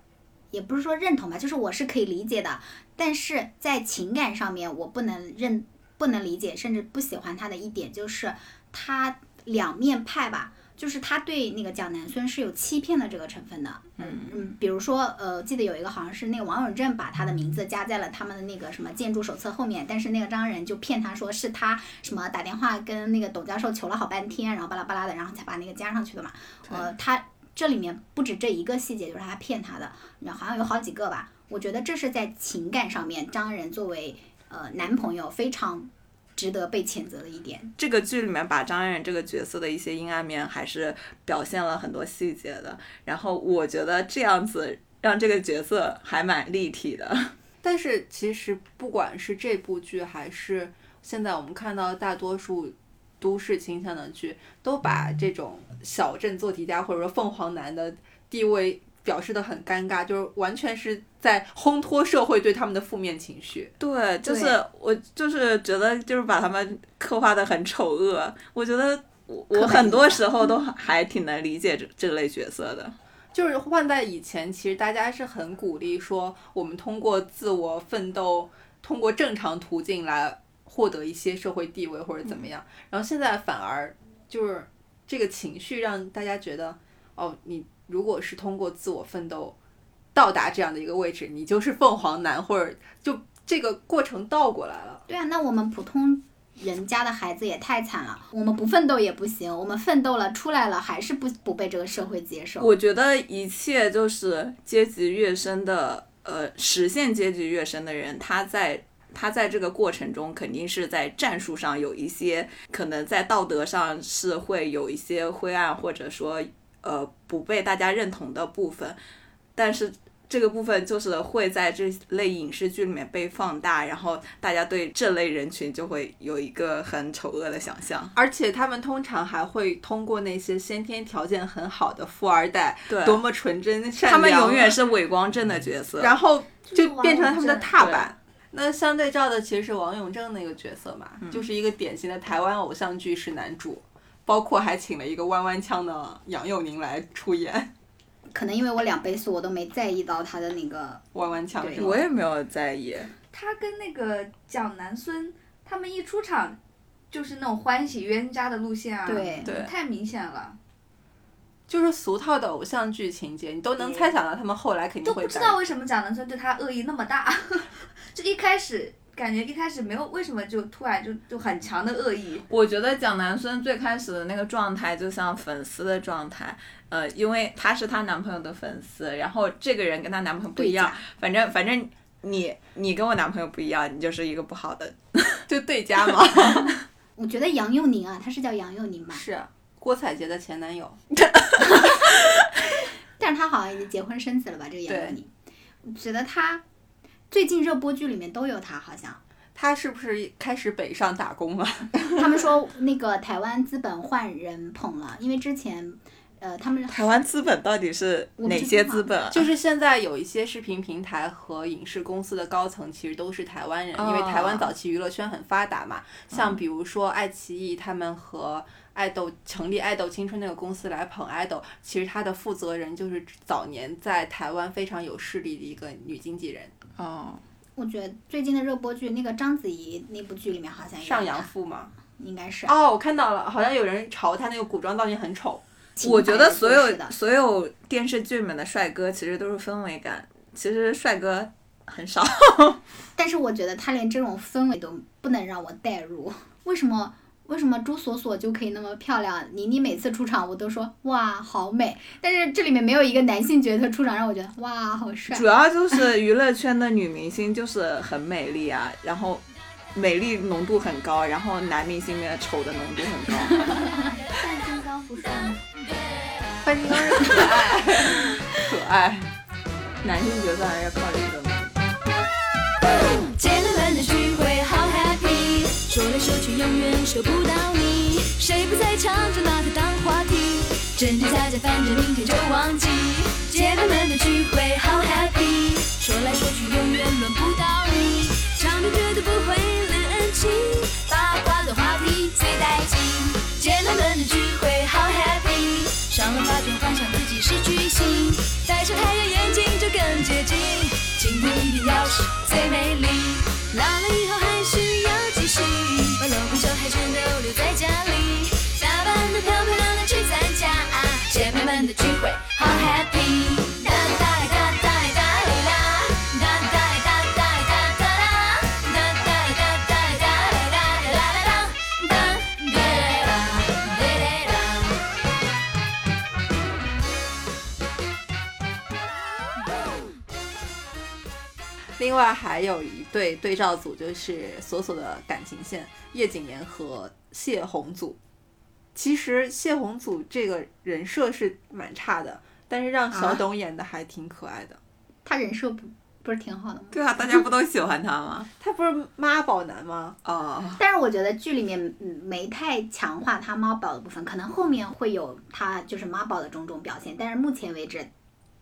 也不是说认同吧，就是我是可以理解的，但是在情感上面，我不能认不能理解，甚至不喜欢他的一点就是他两面派吧。就是他对那个蒋南孙是有欺骗的这个成分的，嗯嗯，比如说，呃，记得有一个好像是那个王永正把他的名字加在了他们的那个什么建筑手册后面，但是那个张人就骗他说是他什么打电话跟那个董教授求了好半天，然后巴拉巴拉的，然后才把那个加上去的嘛。呃，他这里面不止这一个细节，就是他骗他的，好像有好几个吧。我觉得这是在情感上面，张仁作为呃男朋友非常值得被谴责的一点。这个剧里面把张安仁这个角色的一些阴暗面还是表现了很多细节的，然后我觉得这样子让这个角色还蛮立体的。但是其实不管是这部剧，还是现在我们看到大多数都市倾向的剧，都把这种小镇做题家或者说凤凰男的地位表示的很尴尬，就是完全是在烘托社会对他们的负面情绪。对，就是我就是觉得就是把他们刻画的很丑恶，我觉得我我很多时候都还挺能理解这这类角色的。就是换在以前，其实大家是很鼓励说，我们通过自我奋斗，通过正常途径来获得一些社会地位或者怎么样。然后现在反而就是这个情绪让大家觉得，哦，你如果是通过自我奋斗到达这样的一个位置，你就是凤凰男，或者就这个过程倒过来了。对啊，那我们普通人家的孩子也太惨了，我们不奋斗也不行，我们奋斗了出来了还是不不被这个社会接受。我觉得一切就是阶级越深的，呃，实现阶级越深的人，他在他在这个过程中肯定是在战术上有一些，可能在道德上是会有一些灰暗，或者说呃不被大家认同的部分，但是。这个部分就是会在这类影视剧里面被放大，然后大家对这类人群就会有一个很丑恶的想象。而且他们通常还会通过那些先天条件很好的富二代，对多么纯真善良，他们永远是伪光正的角色。然后就变成了他们的踏板。那相对照的其实是王永正那个角色嘛，就是一个典型的台湾偶像剧式男主，包括还请了一个弯弯腔的杨佑宁来出演 可能因为我两倍速，我都没在意到他的那个。弯弯腔对我也没有在意。他跟那个蒋南孙他们一出场就是那种欢喜冤家的路线啊，对对太明显了，就是俗套的偶像剧情节，你都能猜想到他们后来肯定都会都不知道为什么蒋南孙对他恶意那么大，就一开始感觉一开始没有为什么就突然就就很强的恶意，我觉得蒋南孙最开始的那个状态就像粉丝的状态，呃，因为她是她男朋友的粉丝，然后这个人跟她男朋友不一样，反正反正你你跟我男朋友不一样，你就是一个不好的。就对家嘛。我觉得杨佑宁啊，他是叫杨佑宁吧？是啊郭采洁的前男友，但是他好像已经结婚生子了吧？这个杨佑宁，我觉得他最近热播剧里面都有他，好像。他是不是开始北上打工了？他们说那个台湾资本换人捧了，因为之前呃，他们台湾资本到底是哪些资本啊？就是 现在有一些视频平台和影视公司的高层其实都是台湾人，因为台湾早期娱乐圈很发达嘛，像比如说爱奇艺他们和爱豆成立爱豆青春那个公司来捧爱豆，其实他的负责人就是早年在台湾非常有势力的一个女经纪人哦，我觉得最近的热播剧，那个章子怡那部剧里面好像上阳赋嘛。应该是。哦，我看到了，好像有人嘲他那个古装造型很丑。我觉得所有的所有电视剧里面的帅哥其实都是氛围感，其实帅哥很少。但是我觉得他连这种氛围都不能让我代入。为什么？为什么朱锁锁就可以那么漂亮？倪妮每次出场我都说哇好美，但是这里面没有一个男性角色出场让我觉得哇好帅主。要就是娱乐圈的女明星就是很美丽啊，然后美丽浓度很高，然后男明星的丑的浓度很高。范金刚不帅吗？范金刚是可爱，可爱。男性角色还是要靠这个永远收不到你，谁不在抢着拿它当话题？真真假假，反正明天就忘记。姐妹们的聚会好 happy，说来说去永远轮不到你，场面绝对不会冷清，八卦的话题最带劲。姐妹们的聚会好 happy，上了发就幻想自己是巨星，戴上太阳眼镜就更接近，今天一定要是最美丽。老了以后还是要继续，把老公小孩全都留在家里，打扮的漂漂亮亮去参加姐妹们的聚会，好 happy。另外还有一对对照组，就是索索的感情线，叶谨言和谢宏祖。其实谢宏祖这个人设是蛮差的，但是让小啊董演的还挺可爱的。他人设不不是挺好的吗？对啊，大家不都喜欢他吗？他不是妈宝男吗？哦，但是我觉得剧里面嗯没太强化他妈宝的部分，可能后面会有他就是妈宝的种种表现，但是目前为止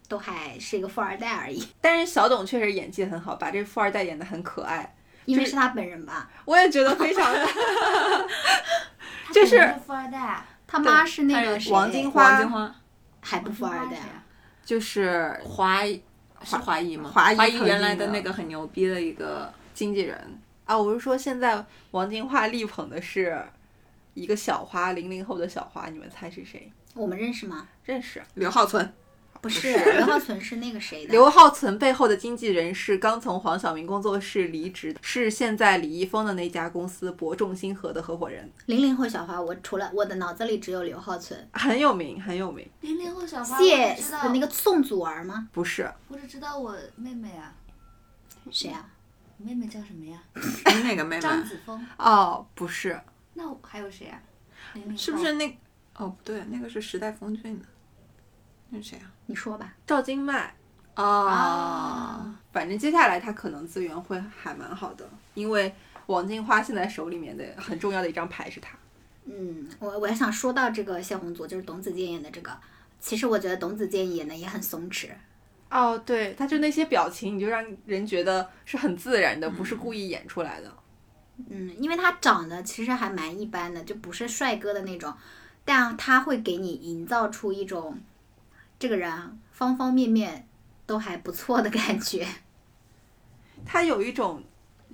都还是一个富二代而已，但是小董确实演技很好，把这富二代演得很可爱，因为是他本人吧。我也觉得非常。就是富二代啊，他妈是那个谁，王金花王金花还不富二代啊。就是华谊是华谊吗？华谊华谊原来的的那个很牛逼的一个，经纪人啊，我是说现在王金花力捧的是一个小花，零零后的小花，你们猜是谁？我们认识吗？认识。刘浩存。不是，刘浩存是那个谁的？刘浩存背后的经纪人是刚从黄晓明工作室离职，是现在李易峰的那家公司博众星河的合伙人，零零后小花，我除了我的脑子里只有刘浩存，很有名，很有名。零零后小花，谢那个宋祖儿吗？不是，我只知道我妹妹啊，谁啊？我妹妹叫什么呀？你哪个妹妹？张子枫。哦，不是，那我还有谁啊？零零后是不是那？哦，不对，那个是时代峰峻的。那是谁啊？你说吧。赵今麦。哦，反正接下来他可能资源会还蛮好的，因为王金花现在手里面的很重要的一张牌是他。嗯，我我还想说到这个谢宏祖，就是董子健演的这个，其实我觉得董子健演的也很松弛。哦，对，他就那些表情，你就让人觉得是很自然的，不是故意演出来的。嗯，因为他长得其实还蛮一般的，就不是帅哥的那种，但他会给你营造出一种这个人啊方方面面都还不错的感觉。他有一种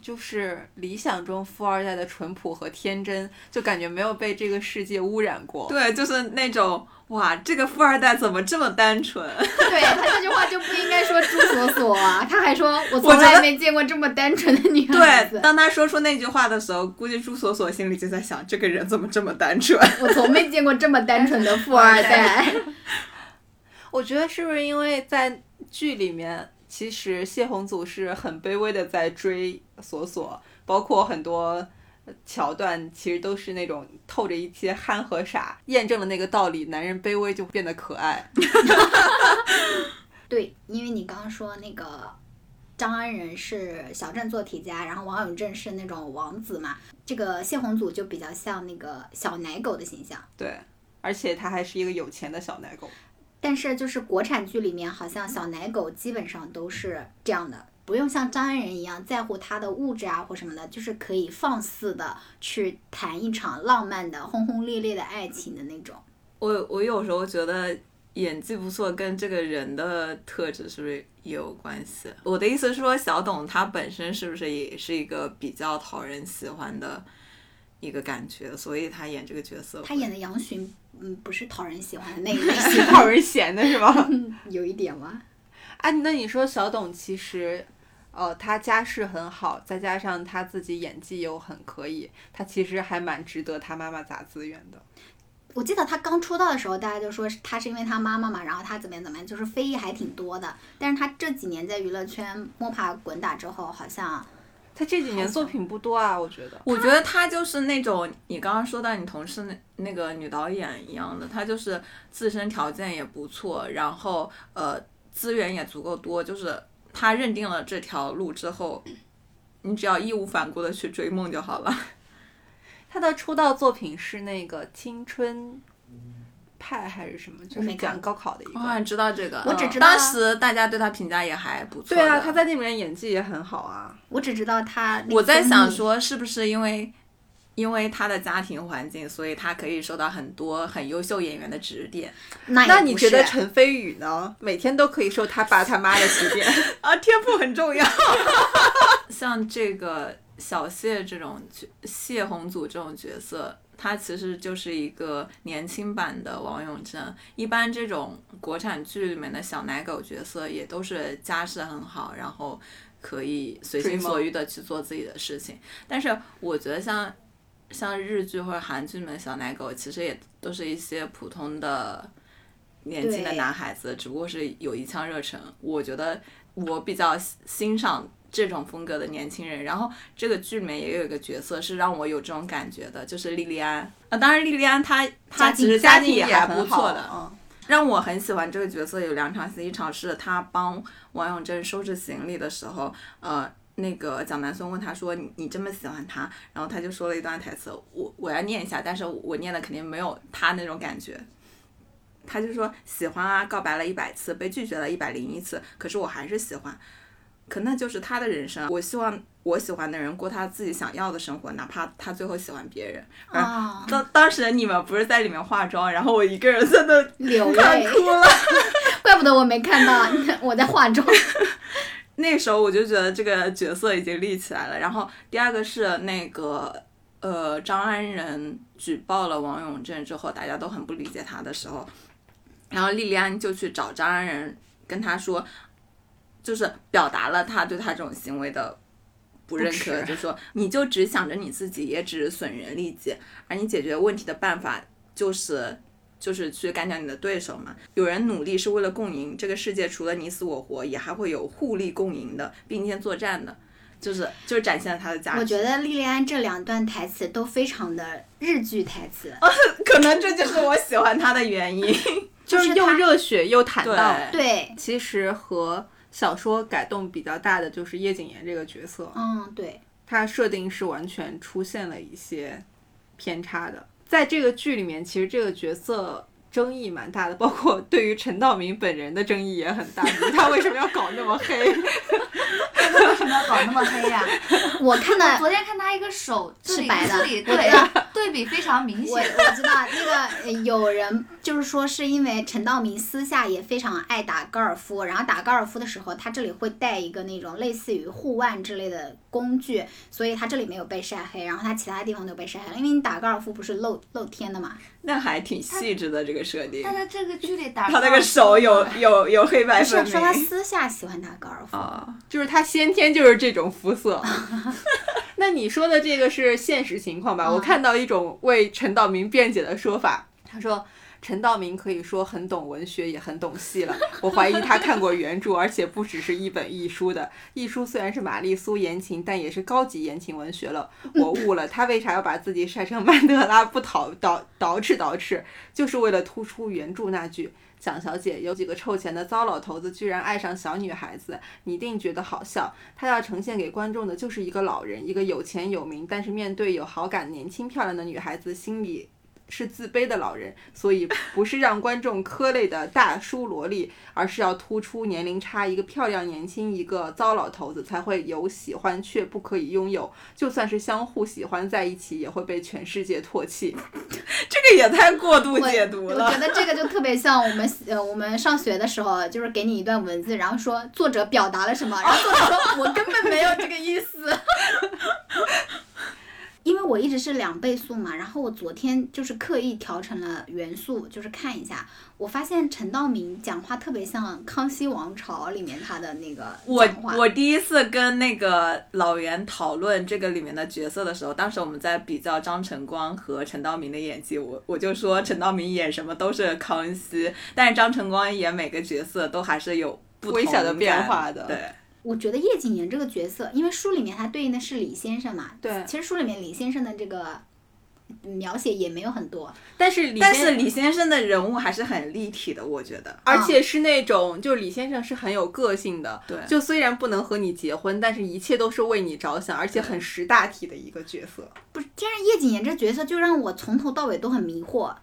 就是理想中富二代的淳朴和天真，就感觉没有被这个世界污染过。对，就是那种哇，这个富二代怎么这么单纯？对他这句话就不应该说朱锁锁啊，他还说 我从来没见过这么单纯的女孩子对，，当他说出那句话的时候，估计朱锁锁心里就在想，这个人怎么这么单纯？我从没见过这么单纯的富二代。我觉得是不是因为在剧里面，其实谢宏祖是很卑微的在追索索，包括很多桥段，其实都是那种透着一些憨和傻，验证了那个道理：男人卑微就变得可爱。对，因为你刚刚说那个张安仁是小镇做题家，然后王永正是那种王子嘛，这个谢宏祖就比较像那个小奶狗的形象。对，而且他还是一个有钱的小奶狗。但是就是国产剧里面，好像小奶狗基本上都是这样的，不用像张安仁一样在乎他的物质啊或什么的，就是可以放肆的去谈一场浪漫的、轰轰烈烈的爱情的那种。我我有时候觉得演技不错，跟这个人的特质是不是也有关系？我的意思是说，小董他本身是不是也是一个比较讨人喜欢的一个感觉，所以他演这个角色，他演的杨巡，嗯，不是讨人喜欢的那个类 型，讨人嫌的是吧？有一点吗？啊，那你说小董其实，呃，他家世很好，再加上他自己演技又很可以，他其实还蛮值得他妈妈砸资源的。我记得他刚出道的时候，大家就说是他是因为他妈妈嘛，然后他怎么样怎么样，就是非议还挺多的。但是他这几年在娱乐圈摸爬滚打之后，好像他这几年作品不多啊，我觉得。我觉得他就是那种你刚刚说到你同事那那个女导演一样的，她就是自身条件也不错，然后呃资源也足够多，就是她认定了这条路之后，你只要义无反顾的去追梦就好了。他的出道作品是那个《青春派》还是什么？就是讲高考的一个。我好像知道这个，嗯我只知道当时大家对他评价也还不错。对啊，他在那里面演技也很好啊。我只知道他我在想说，是不是因为因为他的家庭环境，所以他可以受到很多很优秀演员的指点那那你觉得陈飞宇呢？每天都可以受他爸他妈的指点。啊？天赋很重要。像这个小谢这种角谢红祖这种角色，他其实就是一个年轻版的王永正。一般这种国产剧里面的小奶狗角色，也都是家世很好，然后可以随心所欲的去做自己的事情。但是我觉得像像日剧或者韩剧里面的小奶狗，其实也都是一些普通的年轻的男孩子，只不过是有一腔热忱。我觉得我比较欣赏这种风格的年轻人。然后这个剧里面也有一个角色是让我有这种感觉的，就是莉莉安。啊，当然莉莉安她她其实家境也还不错的，嗯。让我很喜欢这个角色有两场戏，一场是她帮王永正收拾行李的时候，呃，那个蒋南孙问他说：“你你这么喜欢他？”然后他就说了一段台词，我我要念一下，但是我念的肯定没有他那种感觉。他就说喜欢啊，告白了一百次，被拒绝了一百零一次，可是我还是喜欢。可那就是他的人生。我希望我喜欢的人过他自己想要的生活，哪怕他最后喜欢别人。啊，当当时你们不是在里面化妆，然后我一个人在那流泪，看哭了。怪不得我没看到，我在化妆。那时候我就觉得这个角色已经立起来了。然后第二个是那个呃张安仁举报了王永正之后，大家都很不理解他的时候，然后莉莉安就去找张安仁，跟他说，就是表达了他对他这种行为的。不认可，耻就说你就只想着你自己，也只损人利己，而你解决问题的办法就是就是去干掉你的对手嘛。有人努力是为了共赢，这个世界除了你死我活，也还会有互利共赢的、并肩作战的，就是就是展现了他的价值。我觉得莉莉安这两段台词都非常的日剧台词，可能这就是我喜欢他的原因。就是又热血又坦荡。对对，其实和小说改动比较大的就是叶谨言这个角色，嗯，对，他设定是完全出现了一些偏差的。在这个剧里面，其实这个角色争议蛮大的，包括对于陈道明本人的争议也很大，他为什么要搞那么黑？为什么要搞那么黑呀、我看到昨天看他一个手，是白的对对比非常明显。我知道那个呃有人就是说是因为陈道明私下也非常爱打高尔夫，然后打高尔夫的时候，他这里会带一个那种类似于护腕之类的工具，所以他这里没有被晒黑，然后他其他地方都被晒黑了，因为你打高尔夫不是露露天的嘛，那还挺细致的这个设定但。在这个剧里 打他那个手有有有黑白不分明是说他私下喜欢打高尔夫，啊，就是他先天就是这种肤色。那你说的这个是现实情况吧？我嗯看到一种为陈道明辩解的说法，他说。陈道明可以说很懂文学，也很懂戏了。我怀疑他看过原著，而且不只是一本译书的。译书虽然是玛丽苏言情，但也是高级言情文学了。我悟了，他为啥要把自己晒成曼德拉不捯捯捯饬倒饬，就是为了突出原著那句。蒋小姐有几个臭钱的糟老头子，居然爱上小女孩子，你一定觉得好笑。他要呈现给观众的就是一个老人，一个有钱有名，但是面对有好感、年轻漂亮的女孩子，心里是自卑的老人，所以不是让观众磕累的大叔萝莉，而是要突出年龄差，一个漂亮年轻，一个糟老头子才会有喜欢却不可以拥有，就算是相互喜欢在一起，也会被全世界唾弃。这个也太过度我解读了我了觉。得这个就特别像我们呃我们上学的时候，就是给你一段文字，然后说作者表达了什么，然后作者说我根本没有这个意思。因为我一直是两倍速嘛，然后我昨天就是刻意调成了原速，就是看一下，我发现陈道明讲话特别像《康熙王朝》里面他的那个我。我第一次跟那个老袁讨论这个里面的角色的时候，当时我们在比较张晨光和陈道明的演技，我我就说陈道明演什么都是康熙，但是张晨光演每个角色都还是有不同微小的变化的对，我觉得叶谨言这个角色，因为书里面他对应的是李先生嘛，对其实书里面李先生的这个描写也没有很多，但是但是李先生的人物还是很立体的，我觉得。而且是那种，就李先生是很有个性的，对就虽然不能和你结婚，但是一切都是为你着想，而且很识大体的一个角色。不是，但是叶谨言这角色就让我从头到尾都很迷惑。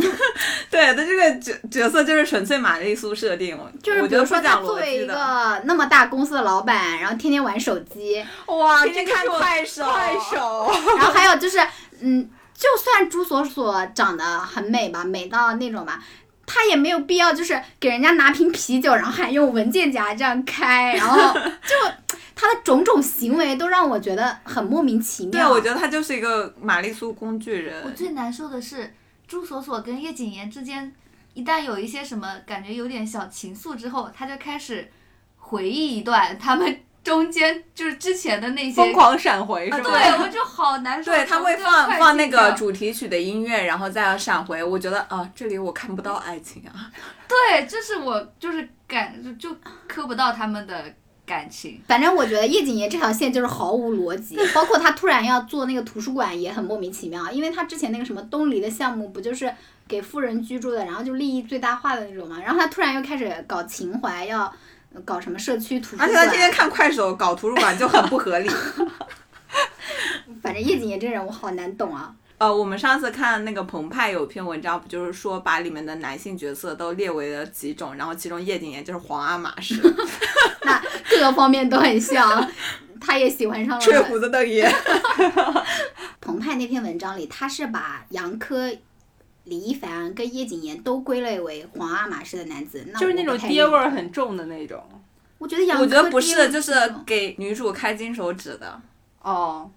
对他，这个角角色就是纯粹玛丽苏设定，就是我觉得比如说他作为一。个那么大公司的老板，然后天天玩手机，哇天天看快手，快手，然后还有就是，嗯，就算朱锁锁长得很美吧，美到那种吧。他也没有必要，就是给人家拿瓶啤酒，然后还用文件夹这样开，然后 就他的种种行为都让我觉得很莫名其妙。对，我觉得他就是一个玛丽苏工具人。我最难受的是朱锁锁跟叶谨言之间，一旦有一些什么感觉有点小情愫之后，他就开始回忆一段他们中间就是之前的那些疯狂闪回是吗？对，我就好难受。对，他会放放那个主题曲的音乐，然后再闪回。我觉得啊，这里我看不到爱情啊。对，这是我就是感就就磕不到他们的感情。反正我觉得叶谨言这条线就是毫无逻辑，包括他突然要做那个图书馆也很莫名其妙，因为他之前那个什么东篱的项目不就是给富人居住的，然后就利益最大化的那种嘛，然后他突然又开始搞情怀，要搞什么社区图书馆，而且他天天看快手搞图书馆就很不合理。反正叶谨言这人我好难懂啊。呃，我们上次看那个澎湃有篇文章，不就是说把里面的男性角色都列为了几种，然后其中叶谨言就是皇阿玛氏，那各个方面都很像，他也喜欢上了。吹胡子瞪眼。澎湃那篇文章里，他是把杨科、李一凡跟叶谨言都归类为皇阿玛式的男子，那就是那种爹味儿。很重的那种。我觉得杨我觉得不是，就是给女主开金手指的，哦，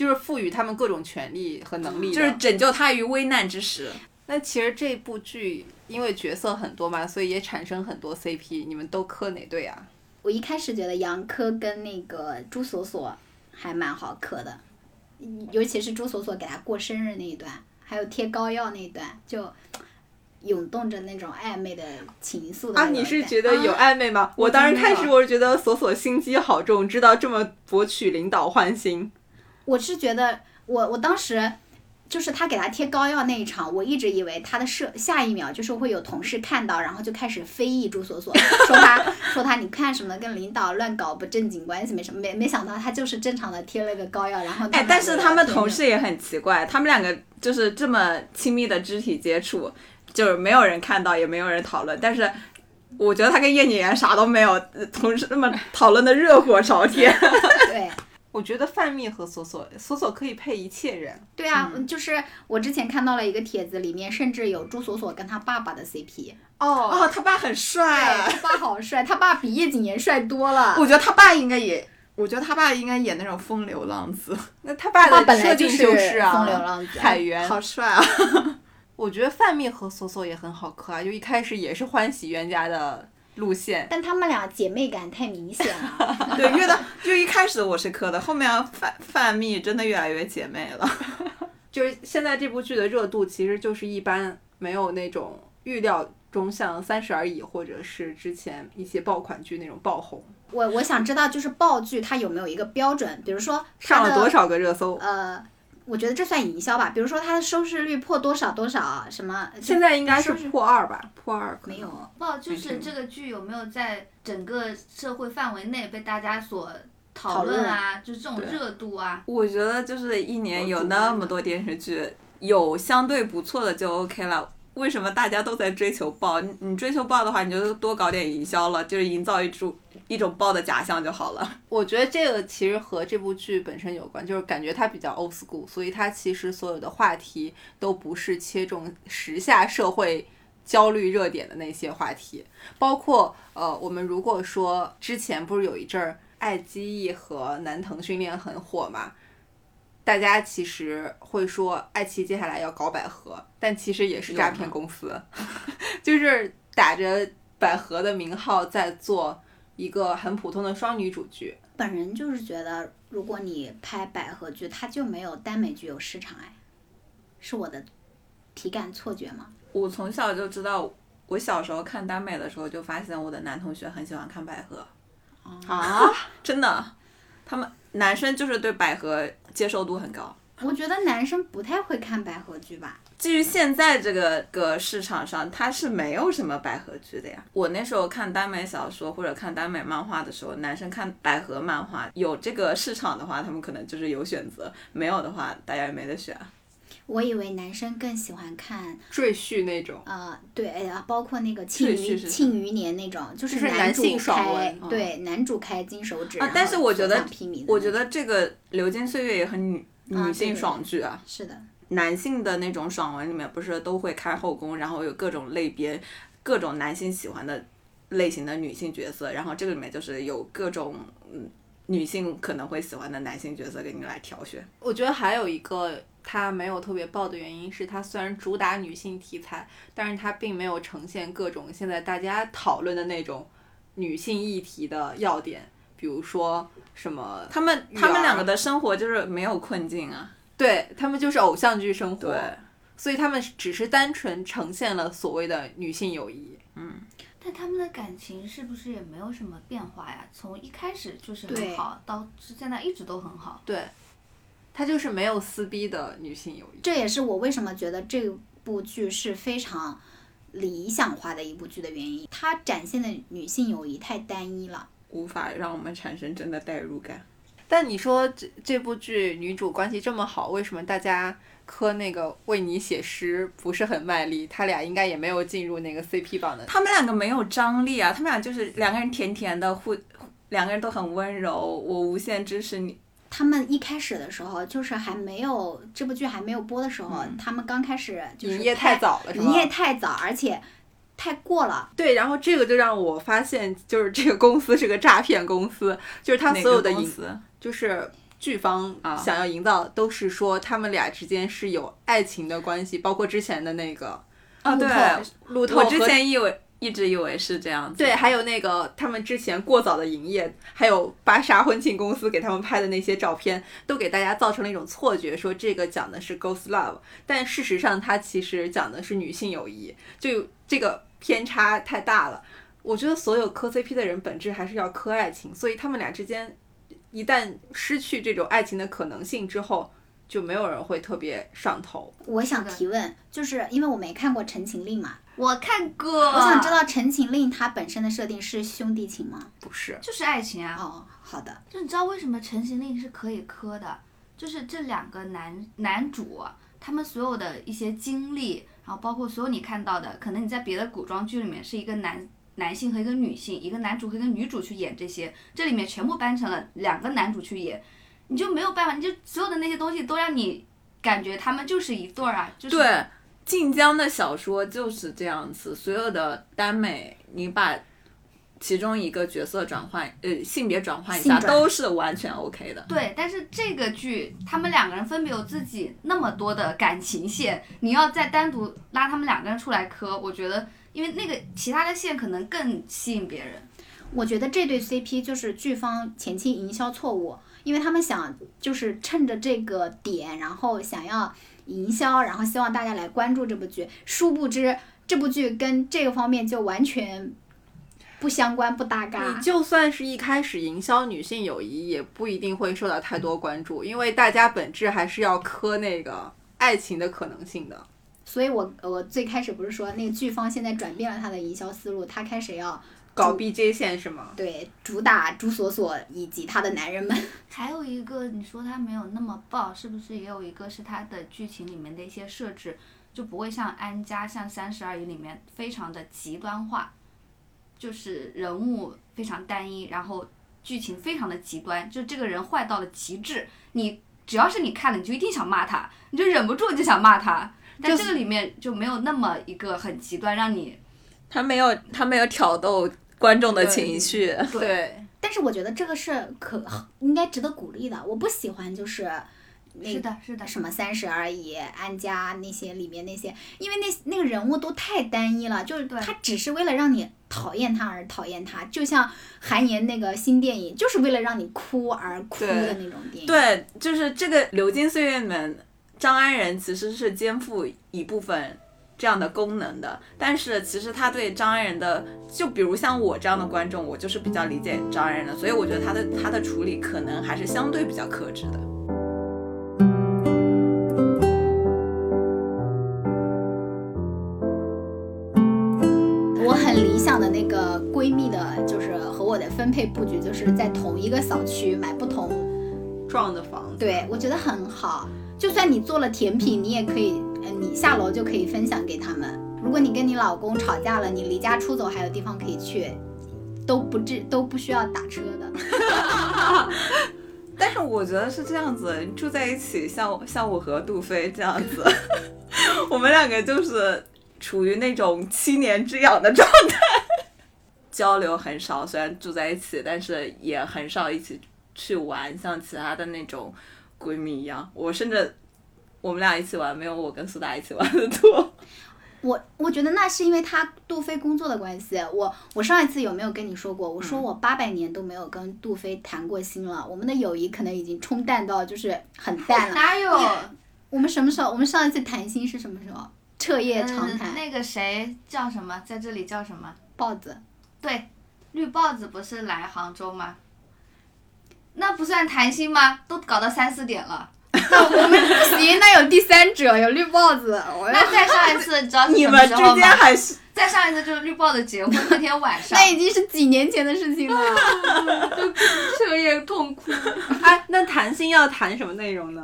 就是赋予他们各种权利和能力。就是拯救他于危难之时。那其实这部剧因为角色很多嘛，所以也产生很多 CP。你们都磕哪对啊？我一开始觉得杨科跟那个朱锁锁还蛮好磕的，尤其是朱锁锁给他过生日那一段，还有贴膏药那一段，就涌动着那种暧昧的情愫的啊，你是觉得有暧昧吗？我当时开始我是觉得锁锁心机好重，知道这么博取领导欢心。我是觉得我我当时就是他给他贴膏药那一场，我一直以为他的设下一秒就是会有同事看到，然后就开始非议朱锁锁，说他说他你看什么跟领导乱搞不正经关系没什么，没没想到他就是正常的贴了个膏药，然后哎，但是他们同同事也很奇怪，他们两个就是这么亲密的肢体接触，就是没有人看到，也没有人讨论。但是我觉得他跟叶谨言啥都没有，呃同事那么讨论的热火朝天。对。我觉得范蜜和索索，索索可以配一切人。对啊，就是我之前看到了一个帖子，里面甚至有朱锁锁跟他爸爸的 CP。哦，哦，他爸很，帅，他爸好帅，他爸比叶谨言帅多了。我觉得他爸应该也，我觉得他爸应该演那种风流浪子，那他爸的设定本来就是就是啊，风流浪子海源。好帅啊！我觉得范蜜和索索也很好磕啊，就一开始也是欢喜冤家的路线。但他们俩姐妹感太明显了。对，越到就一开始我是磕的，后面范范蜜真的越来越姐妹了。就是现在这部剧的热度其实就是一般，没有那种预料中像《三十而已》或者是之前一些爆款剧那种爆红，我我想知道，就是爆剧它有没有一个标准？比如说上了多少个热搜。呃，我觉得这算营销吧。比如说它的收视率破多少多少什么？现在应该是破二吧，破二没有。不，就是这个剧有没有在整个社会范围内被大家所讨论啊？就是这种热度啊。我觉得就是一年有那么多电视剧，有相对不错的就 OK 了。为什么大家都在追求爆？你你追求爆的话，你就多搞点营销了，就是营造一种一种爆的假象就好了。我觉得这个其实和这部剧本身有关，就是感觉它比较 old school，所以它其实所有的话题都不是切中时下社会焦虑热点的那些话题，包括呃，我们如果说之前不是有一阵儿爱奇艺和南腾训练很火嘛，大家其实会说爱奇艺接下来要搞百合，但其实也是诈骗公司，就是打着百合的名号在做一个很普通的双女主剧。本人就是觉得，如果你拍百合剧，它就没有耽美剧有市场哎，是我的体感错觉吗？我从小就知道，我小时候看耽美的时候就发现我的男同学很喜欢看百合，啊，真的，他们男生就是对百合接受度很高。我觉得男生不太会看百合剧吧。基于现在这个个市场上，它是没有什么百合剧的呀。我那时候看耽美小说或者看耽美漫画的时候，男生看百合漫画有这个市场的话，他们可能就是有选择；没有的话，大家也没得选。我以为男生更喜欢看，赘婿那种。呃，对，哎呀，包括那个《庆余庆余年》那种，就就是男主性爽开文，对，男主开金手指，啊但是我觉得我觉得这个《流金岁月》也很女啊女性爽剧啊。是的，男性的那种爽文里面不是都会开后宫，然后有各种类别，各种男性喜欢的类型的女性角色，然后这个里面就是有各种嗯女性可能会喜欢的男性角色给你来挑选。我觉得还有一个它没有特别爆的原因是，它虽然主打女性题材，但是它并没有呈现各种现在大家讨论的那种女性议题的要点，比如说什么，他们他们两个的生活就是没有困境啊，对他们就是偶像剧生活，对，所以他们只是单纯呈现了所谓的女性友谊。嗯但他们的感情是不是也没有什么变化呀？从一开始就是很好，到现在一直都很好。对，它就是没有撕逼的女性友谊。这也是我为什么觉得这部剧是非常理想化的一部剧的原因。它展现的女性友谊太单一了。无法让我们产生真的代入感。但你说这这部剧女主关系这么好，为什么大家磕那个为你写诗不是很卖力？他俩应该也没有进入那个 CP 榜的。他们两个没有张力啊，他们俩就是两个人甜甜的互，两个人都很温柔，我无限支持你。他们一开始的时候，就是还没有这部剧还没有播的时候，他们刚开始就是营业太早了，是营业吗？太早，而且太过了。对，然后这个就让我发现，就是这个公司是个诈骗公司，就是他所有的营，就是剧方啊想要营造，都是说他们俩之间是有爱情的关系，包括之前的那个啊，对，路透我之前以为一直以为是这样子。对，还有那个他们之前过早的营业，还有芭莎婚庆公司给他们拍的那些照片，都给大家造成了一种错觉，说这个讲的是 ghost love，但事实上它其实讲的是女性友谊，就这个偏差太大了。我觉得所有磕 CP 的人本质还是要磕爱情，所以他们俩之间一旦失去这种爱情的可能性之后，就没有人会特别上头。我想提问，就是因为我没看过《陈情令》嘛，我看过，我想知道《陈情令》它本身的设定是兄弟情吗？不是，就是爱情啊。哦，好的，就你知道为什么《陈情令》是可以磕的？就是这两个男男主啊，他们所有的一些经历，然后包括所有你看到的，可能你在别的古装剧里面是一个男男性和一个女性，一个男主和一个女主去演这些，这里面全部搬成了两个男主去演，你就没有办法，你就所有的那些东西都让你感觉他们就是一对儿啊，就是对，晋江的小说就是这样子，所有的耽美，你把其中一个角色转换，呃，性别转换一下，都是完全 OK 的。对，但是这个剧他们两个人分别有自己那么多的感情线，你要再单独拉他们两个人出来磕，我觉得因为那个其他的线可能更吸引别人。我觉得这对 CP 就是剧方前期营销错误，因为他们想就是趁着这个点，然后想要营销，然后希望大家来关注这部剧，殊不知这部剧跟这个方面就完全不相关、不搭嘎你。就算是一开始营销女性友谊，也不一定会受到太多关注，因为大家本质还是要磕那个爱情的可能性的。所以我我最开始不是说那个剧方现在转变了他的营销思路，他开始要搞 BJ 线是吗？对，主打朱锁锁以及他的男人们。还有一个，你说它没有那么爆，是不是也有一个是它的剧情里面的一些设置，就不会像安家、像三十而已里面非常的极端化，就是人物非常单一，然后剧情非常的极端，就这个人坏到了极致，你只要是你看了，你就一定想骂他，你就忍不住就想骂他。但这个里面就没有那么一个很极端，让你他没有他没有挑逗观众的情绪，对，但是我觉得这个是可应该值得鼓励的。我不喜欢就是那是的，是的，什么三十而已、安家那些里面那些，因为那那个人物都太单一了，就是对。他只是为了让你讨厌他而讨厌他，就像韩延那个新电影，就是为了让你哭而哭的那种电影。对，就是这个《流金岁月》里面，张安仁其实是肩负一部分这样的功能的，但是其实他对张安仁的，就比如像我这样的观众，我就是比较理解张安仁的，所以我觉得他的他的处理可能还是相对比较克制的。我很理想的那个闺蜜的，就是和我的分配布局，就是在同一个小区买不同撞的房子。对，我觉得很好。就算你做了甜品，你也可以，呃，嗯你下楼就可以分享给他们。如果你跟你老公吵架了，你离家出走还有地方可以去，都不至都不需要打车的。但是我觉得是这样子，住在一起，像像我和杜飞这样子，我们两个就是处于那种七年之痒的状态，交流很少。虽然住在一起，但是也很少一起去玩，像其他的那种闺蜜一样。我甚至我们俩一起玩，没有我跟苏打一起玩的多。我我觉得那是因为他杜飞工作的关系。我我上一次有没有跟你说过？我说我八百年都没有跟杜飞谈过心了，我们的友谊可能已经冲淡到就是很淡了。哪有？我们什么时候？我们上一次谈心是什么时候？彻夜长谈。嗯那个谁叫什么？在这里叫什么？豹子。对，绿豹子不是来杭州吗？那不算谈心吗？都搞到三四点了。我们不行，那有第三者，有绿帽子。那再上一次，知道你们之？间还是再上一次就是绿帽子结婚那天晚上那，已经是几年前的事情了。彻夜痛哭。哎，那谈心要谈什么内容呢？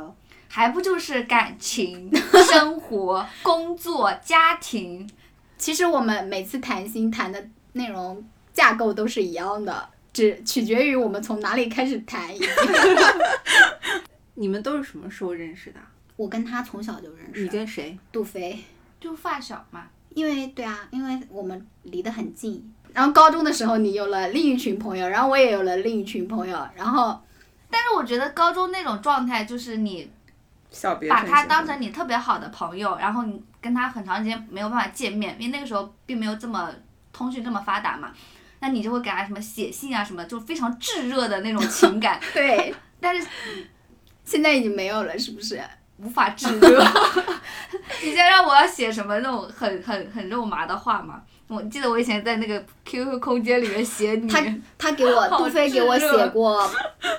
还不就是感情、生活、工作、家庭？其实我们每次谈心谈的内容架构都是一样的，只取决于我们从哪里开始谈。你们都是什么时候认识的？我跟他从小就认识，你跟谁？杜飞。就发小嘛。因为对啊，因为我们离得很近。然后高中的时候，你有了另一群朋友，然后我也有了另一群朋友，然后但是我觉得高中那种状态，就是你把他当成你特别好的朋友，然后你跟他很长时间没有办法见面，因为那个时候并没有这么通讯这么发达嘛，那你就会给他什么写信啊什么，就非常炙热的那种情感，对，但是现在已经没有了，是不是？无法炙热。你现在让我要写什么那种很很很肉麻的话吗？我记得我以前在那个 QQ 空间里面写你，他他给我杜飞给我写过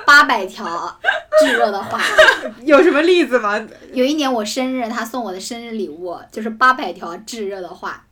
八百条炙热的话。有什么例子吗？有一年我生日，他送我的生日礼物就是八百条炙热的话，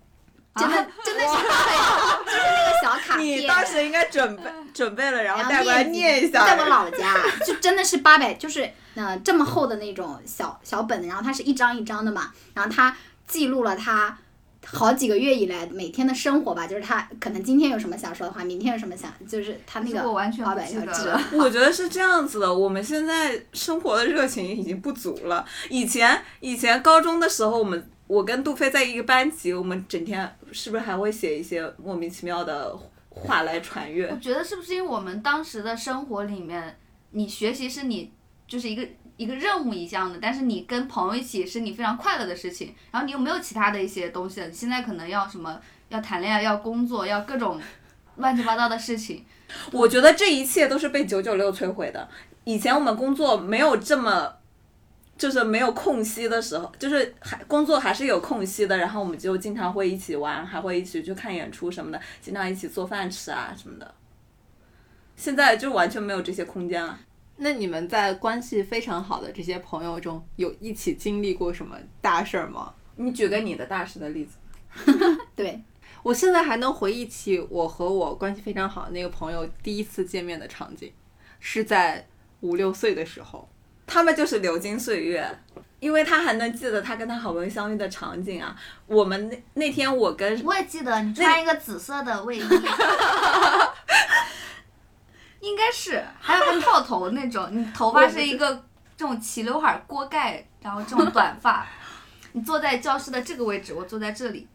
真的、真的是八百条，就是那个小卡片。你当时应该准备准备了，然后带过来念念一下。在我老家，就真的是八百，就是呃这么厚的那种小小本子，然后它是一张一张的嘛，然后它记录了他好几个月以来每天的生活吧，就是他可能今天有什么想说的话，明天有什么想，就是他那个我完全八不记得百条纸了。我觉得是这样子的，我们现在生活的热情已经不足了。以前以前高中的时候，我们我跟杜飞在一个班级，我们整天是不是还会写一些莫名其妙的话来传阅我？觉得是不是因为我们当时的生活里面，你学习是你就是一个一个任务一样的，但是你跟朋友一起是你非常快乐的事情，然后你又没有其他的一些东西了？你现在可能要什么，要谈恋爱，要工作，要各种乱七八糟的事情。我觉得这一切都是被九九六摧毁的。以前我们工作没有这么。就是没有空隙的时候，就是还工作还是有空隙的，然后我们就经常会一起玩，还会一起去看演出什么的，经常一起做饭吃啊什么的。现在就完全没有这些空间了。那你们在关系非常好的这些朋友中，有一起经历过什么大事儿吗？你举个你的大事的例子。对我现在还能回忆起我和我关系非常好的那个朋友第一次见面的场景，是在五六岁的时候。他们就是流金岁月，因为他还能记得他跟他好朋友相遇的场景啊。我们那那天我跟我也记得你穿一个紫色的卫衣，应该是，还有个套头那种，你头发是一个这种齐刘海儿锅盖，然后这种短发，你坐在教室的这个位置，我坐在这里，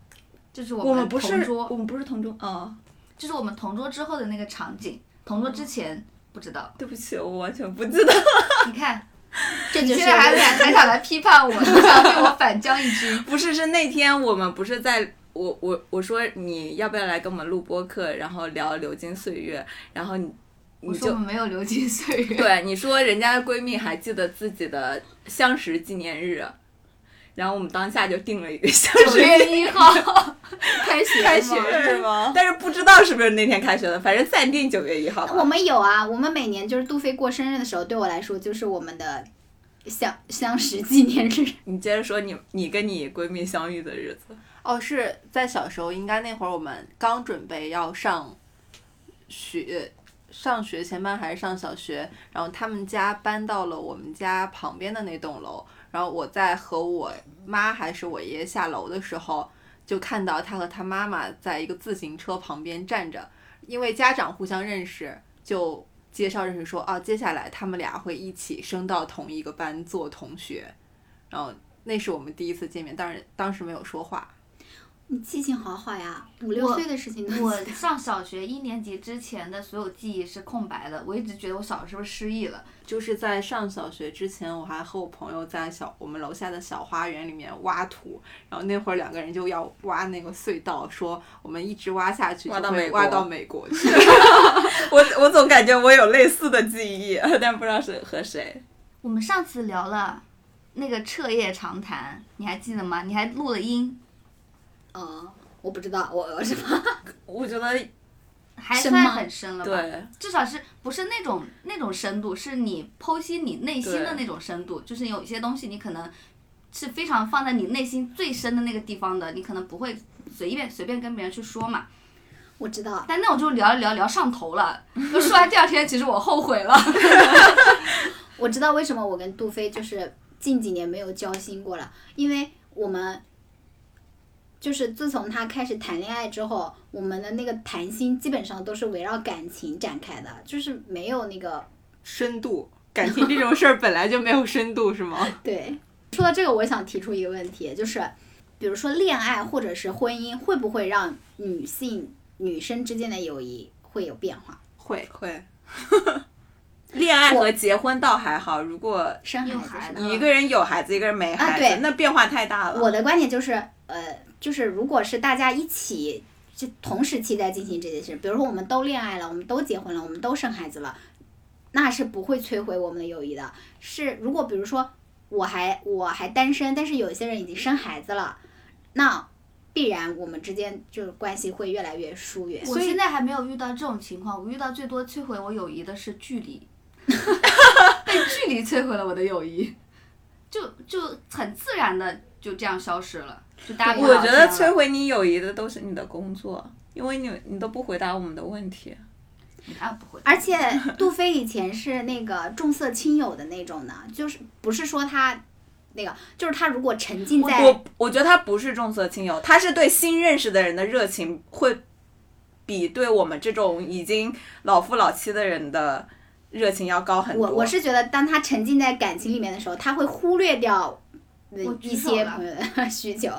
这是我我们不是同桌，我们不是同桌。啊、这是我们同桌之后的那个场景，同桌之前不知道。对不起，我完全不记得。你看，这就是你现在还还还想来批判我，你想对我反将一军。不是，是那天我们不是在我我我说你要不要来跟我们录播客，然后聊流金岁月，然后你我你就说我没有流金岁月。对你说人家的闺蜜还记得自己的相识纪念日，然后我们当下就定了一个相九月一号 开学开学嘛是吗？但是不知道是不是那天开学的，反正暂定九月一号吧。我们有啊，我们每年就是杜飞过生日的时候，对我来说就是我们的相相识纪念日。你接着说你你跟你闺蜜相遇的日子。哦，是在小时候，应该那会儿我们刚准备要上学，上学前班还是上小学，然后他们家搬到了我们家旁边的那栋楼，然后我在和我妈还是我爷爷下楼的时候，就看到他和他妈妈在一个自行车旁边站着，因为家长互相认识，就介绍认识说，啊，接下来他们俩会一起升到同一个班做同学，然后那是我们第一次见面，当然当时没有说话。你记性好好呀，五六岁的事情都我。上小学一年级之前的所有记忆是空白的，我一直觉得我小时候是不是失忆了？就是在上小学之前，我还和我朋友在小我们楼下的小花园里面挖土，然后那会儿两个人就要挖那个隧道，说我们一直挖下去就挖到美国会挖到美国去。我我总感觉我有类似的记忆，但不知道是和谁。我们上次聊了那个彻夜长谈，你还记得吗？你还录了音，呃，我不知道，我我是吗？我觉得还算很深了吧？对，至少是不是那种那种深度，是你剖析你内心的那种深度，就是有一些东西你可能是非常放在你内心最深的那个地方的，你可能不会随便随便跟别人去说嘛。我知道，但那种就聊一聊聊上头了，就说完第二天，其实我后悔了。我知道为什么我跟杜飞就是近几年没有交心过了，因为我们就是自从他开始谈恋爱之后，我们的那个谈心基本上都是围绕感情展开的，就是没有那个深度，感情这种事儿本来就没有深度，是吗？对。说到这个，我想提出一个问题，就是比如说恋爱或者是婚姻，会不会让女性女生之间的友谊会有变化？会，会。恋爱和结婚倒还好，如果生有孩子一个人有孩子，一个人没孩子，啊对那变化太大了。我的观点就是，呃，就是如果是大家一起就同时期在进行这件事，比如说我们都恋爱了，我们都结婚了，我们都生孩子了，那是不会摧毁我们的友谊的。是如果比如说我还我还单身，但是有一些人已经生孩子了，那必然我们之间就是关系会越来越疏远。我现在还没有遇到这种情况，我遇到最多摧毁我友谊的是距离，被距离摧毁了我的友谊，就就很自然的就这样消失了，就大我觉得摧毁你友谊的都是你的工作，因为你你都不回答我们的问题。啊不会，而且杜飞以前是那个重色轻友的那种呢，就是不是说他那个，就是他如果沉浸在我我觉得他不是重色轻友，他是对新认识的人的热情会比对我们这种已经老夫老妻的人的热情要高很多。我我是觉得，当他沉浸在感情里面的时候，他会忽略掉一些朋友的需求。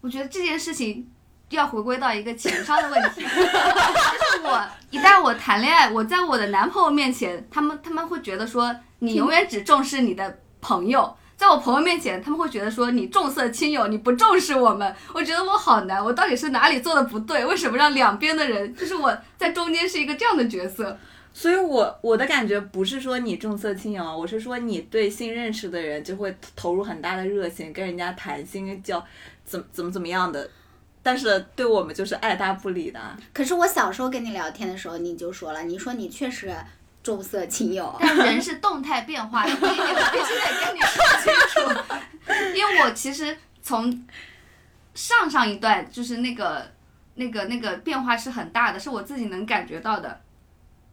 我觉得这件事情要回归到一个情商的问题，就是我一旦我谈恋爱，我在我的男朋友面前，他们他们会觉得说你永远只重视你的朋友。在我朋友面前，他们会觉得说你重色轻友，你不重视我们。我觉得我好难，我到底是哪里做的不对？为什么让两边的人，就是我在中间是一个这样的角色？所以我我的感觉不是说你重色轻友，我是说你对新认识的人就会投入很大的热情，跟人家谈心交怎么怎么怎么样的，但是对我们就是爱答不理的。可是我小时候跟你聊天的时候，你就说了，你说你确实重色轻友。但人是动态变化的，我必须得跟你说清楚。因为我其实从上上一段就是那个那个那个变化是很大的，是我自己能感觉到的。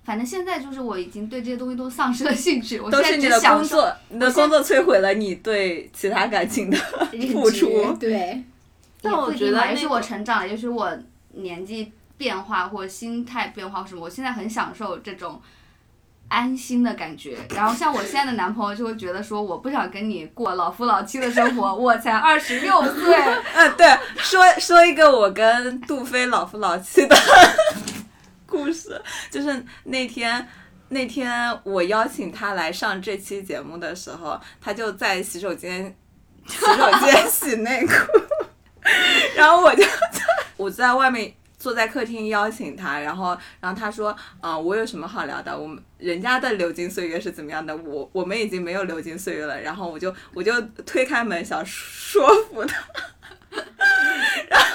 反正现在就是我已经对这些东西都丧失了兴趣，我现在都是你的。工作，你的工作摧毁了你对其他感情的 付出。对，但我觉得也是我成长了，也许我年纪变化或心态变化什么，我现在很享受这种安心的感觉。然后像我现在的男朋友就会觉得说，我不想跟你过老夫老妻的生活，我才二十六岁。嗯，对，说说一个我跟杜飞老夫老妻的故事，就是那天那天我邀请他来上这期节目的时候，他就在洗手间洗手间 洗内裤，然后我就在我在外面。坐在客厅邀请他，然后，然后他说，啊、我有什么好聊的？我们人家的流金岁月是怎么样的？我我们已经没有流金岁月了。然后我就我就推开门想说服他，然后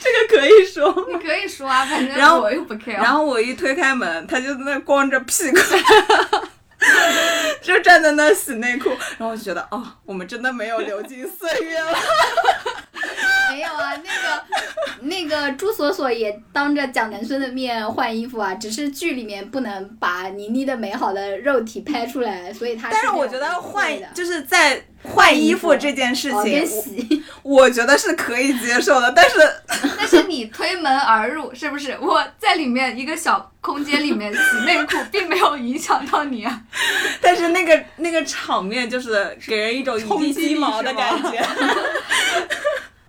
这个可以说吗？你可以说啊，反正然后我又不 care。然后我一推开门，他就在那光着屁股，就站在那洗内裤，然后我就觉得，哦，我们真的没有流金岁月了。没有啊，那个那个朱锁锁也当着蒋南孙的面换衣服啊，只是剧里面不能把倪妮的美好的肉体拍出来，所以他但是我觉得换就是在换衣服这件事情，洗，我觉得是可以接受的，但是 但是你推门而入，是不是？我在里面一个小空间里面洗内裤，并没有影响到你啊。但是那个那个场面就是给人一种一地鸡毛的感觉。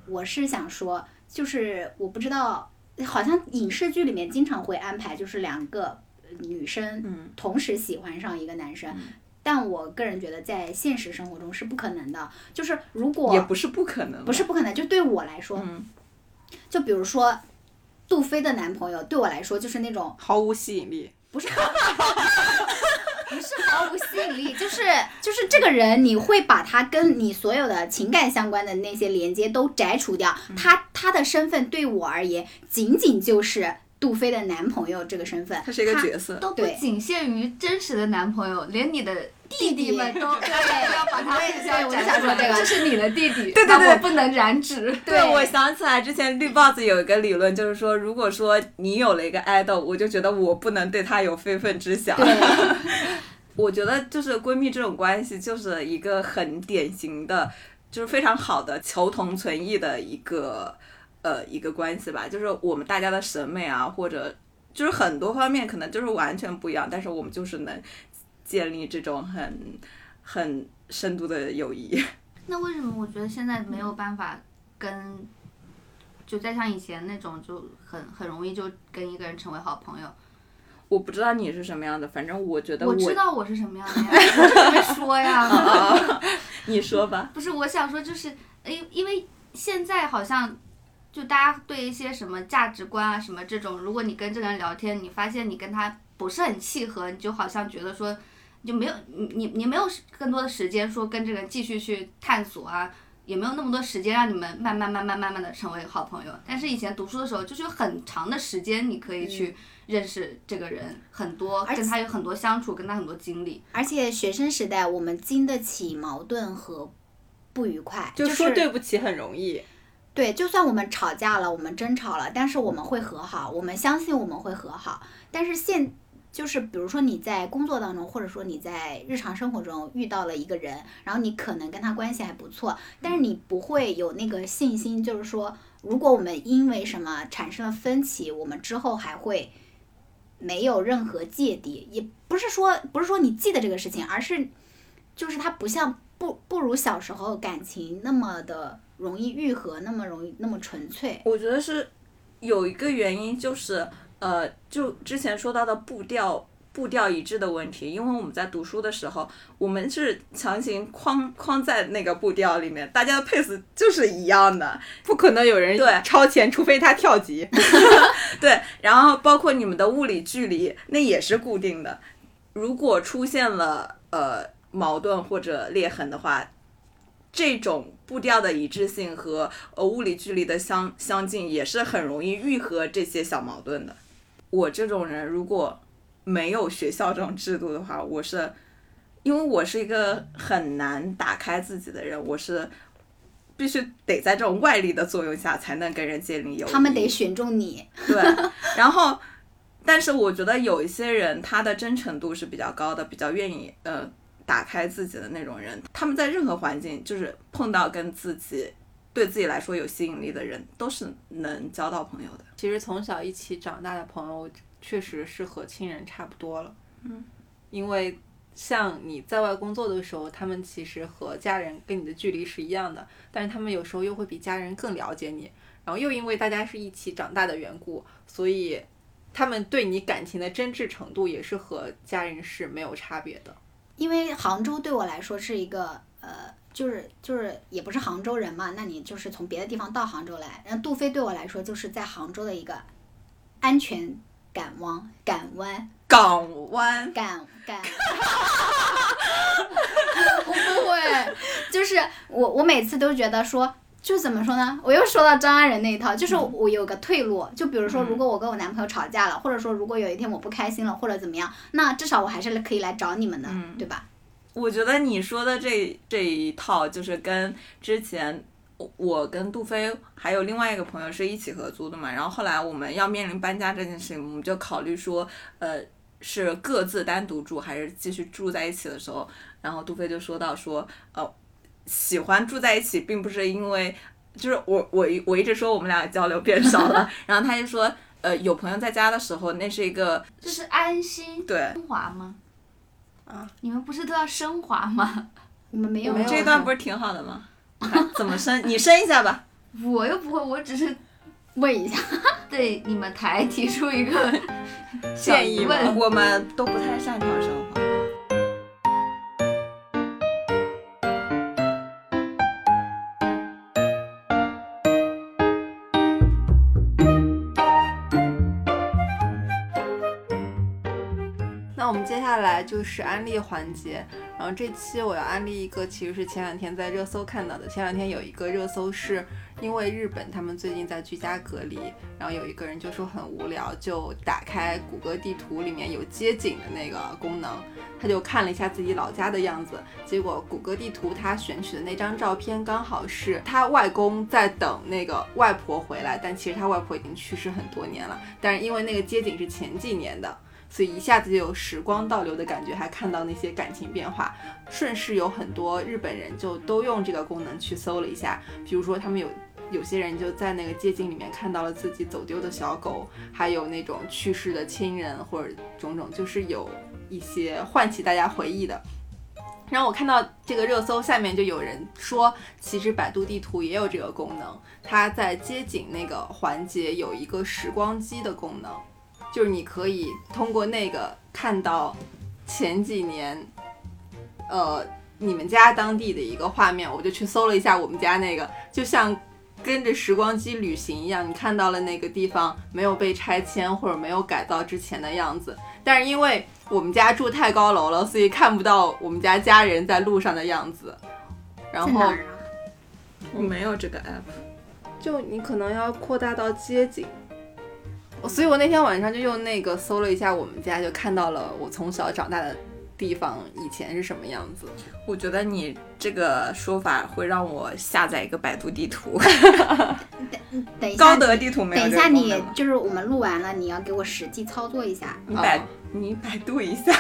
我是想说，就是我不知道，好像影视剧里面经常会安排，就是两个呃女生嗯同时喜欢上一个男生。但我个人觉得，在现实生活中是不可能的。就是如果也不是不可能，不是不可能，就对我来说，嗯就比如说杜飞的男朋友，对我来说就是那种毫无吸引力。不是毫 不是毫无吸引力，就是就是这个人，你会把他跟你所有的情感相关的那些连接都摘除掉，嗯他他的身份对我而言，仅仅就是杜飞的男朋友这个身份，他是一个角色。都不仅限于真实的男朋友，连你的弟弟们都对要把他我也互相我就想说这个这是你的弟弟，对对对我不能染指。对，我想起来之前绿帽子有一个理论，就是说，如果说你有了一个爱豆，我就觉得我不能对他有非分之想。对，我觉得就是闺蜜这种关系，就是一个很典型的，就是非常好的求同存异的一个呃一个关系吧。就是我们大家的审美啊，或者就是很多方面可能就是完全不一样，但是我们就是能建立这种很很深度的友谊。那为什么我觉得现在没有办法跟，就再像以前那种，就很很容易就跟一个人成为好朋友？我不知道你是什么样的，反正我觉得我知道我是什么样的呀，我就没说呀。啊，你说吧。不是，我想说就是，因因为现在好像。就大家对一些什么价值观啊什么这种，如果你跟这个人聊天，你发现你跟他不是很契合，你就好像觉得说，你就没有你你你没有更多的时间说跟这个人继续去探索啊，也没有那么多时间让你们慢慢慢慢慢慢的成为好朋友。但是以前读书的时候，就是有很长的时间你可以去认识这个人，很多而且跟他有很多相处，跟他很多经历。而且学生时代我们经得起矛盾和不愉快，就说对不起很容易。对，就算我们吵架了，我们争吵了，但是我们会和好，我们相信我们会和好。但是现就是比如说你在工作当中，或者说你在日常生活中遇到了一个人，然后你可能跟他关系还不错，但是你不会有那个信心，就是说，如果我们因为什么产生了分歧，我们之后还会没有任何芥蒂，也不是说不是说你记得这个事情，而是就是它不像不不如小时候感情那么的容易愈合，那么容易那么纯粹。我觉得是有一个原因，就是呃，就之前说到的步调步调一致的问题，因为我们在读书的时候，我们是强行框框在那个步调里面，大家的 pace 就是一样的，不可能有人对超前，除非他跳级。对，然后包括你们的物理距离，那也是固定的。如果出现了呃矛盾或者裂痕的话，这种步调的一致性和呃物理距离的相相近，也是很容易愈合这些小矛盾的。我这种人如果没有学校这种制度的话，我是因为我是一个很难打开自己的人，我是必须得在这种外力的作用下才能跟人建立友谊。他们得选中你，对，然后，但是我觉得有一些人他的真诚度是比较高的，比较愿意呃打开自己的那种人，他们在任何环境就是碰到跟自己对自己来说有吸引力的人，都是能交到朋友的。其实从小一起长大的朋友，确实是和亲人差不多了。嗯，因为像你在外工作的时候，他们其实和家人跟你的距离是一样的，但是他们有时候又会比家人更了解你。然后又因为大家是一起长大的缘故，所以他们对你感情的真挚程度也是和家人是没有差别的。因为杭州对我来说是一个呃，就是就是也不是杭州人嘛，那你就是从别的地方到杭州来，然后杜飞对我来说就是在杭州的一个安全港湾港湾港湾，港港。我 不会，就是我我每次都觉得说。就怎么说呢？我又说到张安仁那一套，就是我有个退路。就比如说，如果我跟我男朋友吵架了，或者说如果有一天我不开心了，或者怎么样，那至少我还是可以来找你们的，嗯对吧？我觉得你说的这这一套就是跟之前我我跟杜飞还有另外一个朋友是一起合租的嘛，然后后来我们要面临搬家这件事情，我们就考虑说，呃，是各自单独住还是继续住在一起的时候，然后杜飞就说到说，呃，喜欢住在一起，并不是因为就是我我我一直说我们俩交流变少了，然后他就说，呃，有朋友在家的时候，那是一个就是安心对。升华吗？啊，你们不是都要升华吗？你们没有没有这一段不是挺好的吗？怎么升？你升一下吧。我又不会，我只是问一下，对你们台提出一个小建议吗疑问。我们都不太擅长升接下来就是安利环节，然后这期我要安利一个，其实是前两天在热搜看到的。前两天有一个热搜是因为日本他们最近在居家隔离，然后有一个人就说很无聊，就打开谷歌地图里面有街景的那个功能，他就看了一下自己老家的样子，结果谷歌地图他选取的那张照片刚好是他外公在等那个外婆回来，但其实他外婆已经去世很多年了，但是因为那个街景是前几年的。所以一下子就有时光倒流的感觉，还看到那些感情变化。顺势有很多日本人就都用这个功能去搜了一下，比如说他们有有些人就在那个街景里面看到了自己走丢的小狗，还有那种去世的亲人或者种种，就是有一些唤起大家回忆的。然后我看到这个热搜下面就有人说，其实百度地图也有这个功能，它在街景那个环节有一个时光机的功能。就是你可以通过那个看到前几年，呃，你们家当地的一个画面，我就去搜了一下我们家那个，就像跟着时光机旅行一样，你看到了那个地方没有被拆迁或者没有改造之前的样子，但是因为我们家住太高楼了，所以看不到我们家家人在路上的样子。然后在哪啊？我没有这个 app。就你可能要扩大到街景，所以我那天晚上就用那个搜了一下我们家，就看到了我从小长大的地方以前是什么样子。我觉得你这个说法会让我下载一个百度地图，等等一下，高德地图没有等一下你就是我们录完了，你要给我实际操作一下。你百哦你百度一下。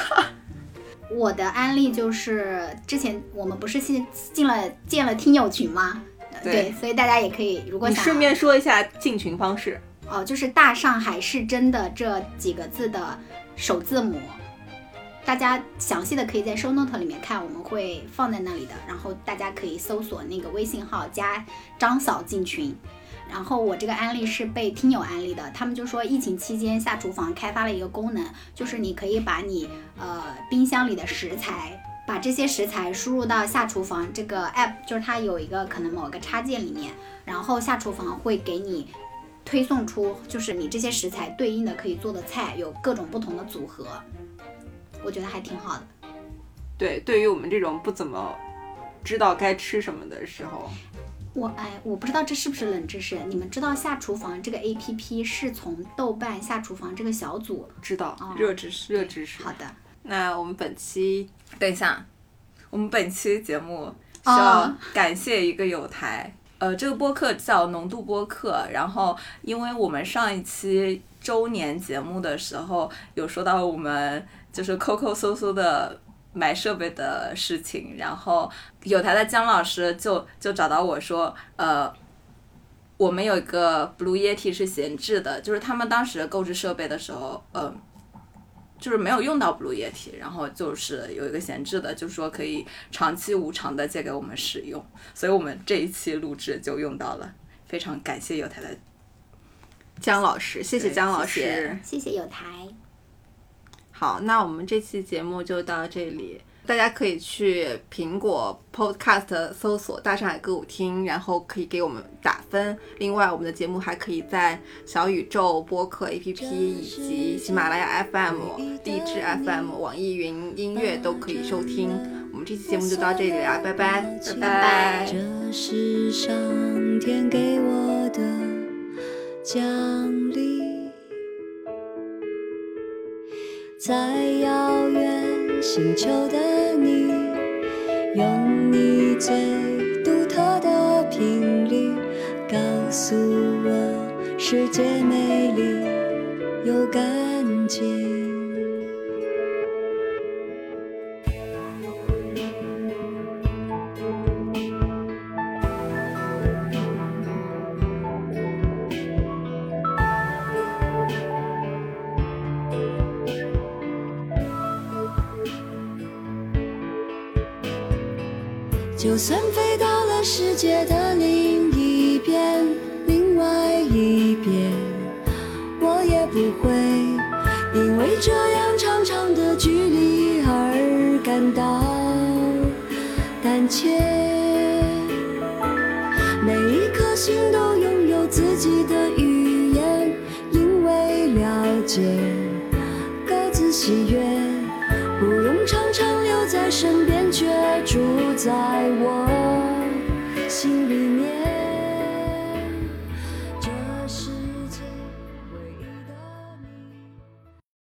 我的安利就是之前我们不是进进了建了听友群吗？对所以大家也可以，如果想顺便说一下进群方式。哦，就是大上海是真的这几个字的首字母，大家详细的可以在 show note 里面看，我们会放在那里的。然后大家可以搜索那个微信号加张嫂进群。然后我这个案例是被听友安利的，他们就说疫情期间下厨房开发了一个功能，就是你可以把你呃冰箱里的食材。把这些食材输入到下厨房这个 app，就是它有一个可能某个插件里面，然后下厨房会给你推送出就是你这些食材对应的可以做的菜，有各种不同的组合，我觉得还挺好的。对，对于我们这种不怎么知道该吃什么的时候，我哎，我不知道这是不是冷知识，你们知道下厨房这个 A P P 是从豆瓣下厨房这个小组知道哦热知识。热知识。好的，那我们本期等一下，我们本期节目需要哦感谢一个友台，呃，这个播客叫浓度播客，然后因为我们上一期周年节目的时候有说到我们就是抠抠搜搜的买设备的事情，然后有台的姜老师就就找到我说，呃，我们有一个 Blue Yeti 是闲置的，就是他们当时购置设备的时候，呃，就是没有用到 Blue Yeti，然后就是有一个闲置的，就是说可以长期无偿的借给我们使用，所以我们这一期录制就用到了，非常感谢有台的姜老师，谢谢对姜老师。谢谢谢有台，好，那我们这期节目就到这里。大家可以去苹果 Podcast 搜索“大上海歌舞厅”，然后可以给我们打分。另外，我们的节目还可以在小宇宙播客 APP 以及喜马拉雅 FM、荔枝 FM、网易云音乐都可以收听。我们这期节目就到这里啦，拜拜，拜拜。这是上天给我的奖励，在遥远星球的你，用你最独特的频率，告诉我世界美丽又干净。就算飞到了世界的另一边，另外一边，我也不会因为这样长长的距离而感到胆怯。每一颗心都拥有自己的语言，因为了解，各自喜悦。不用常常留在身边，在我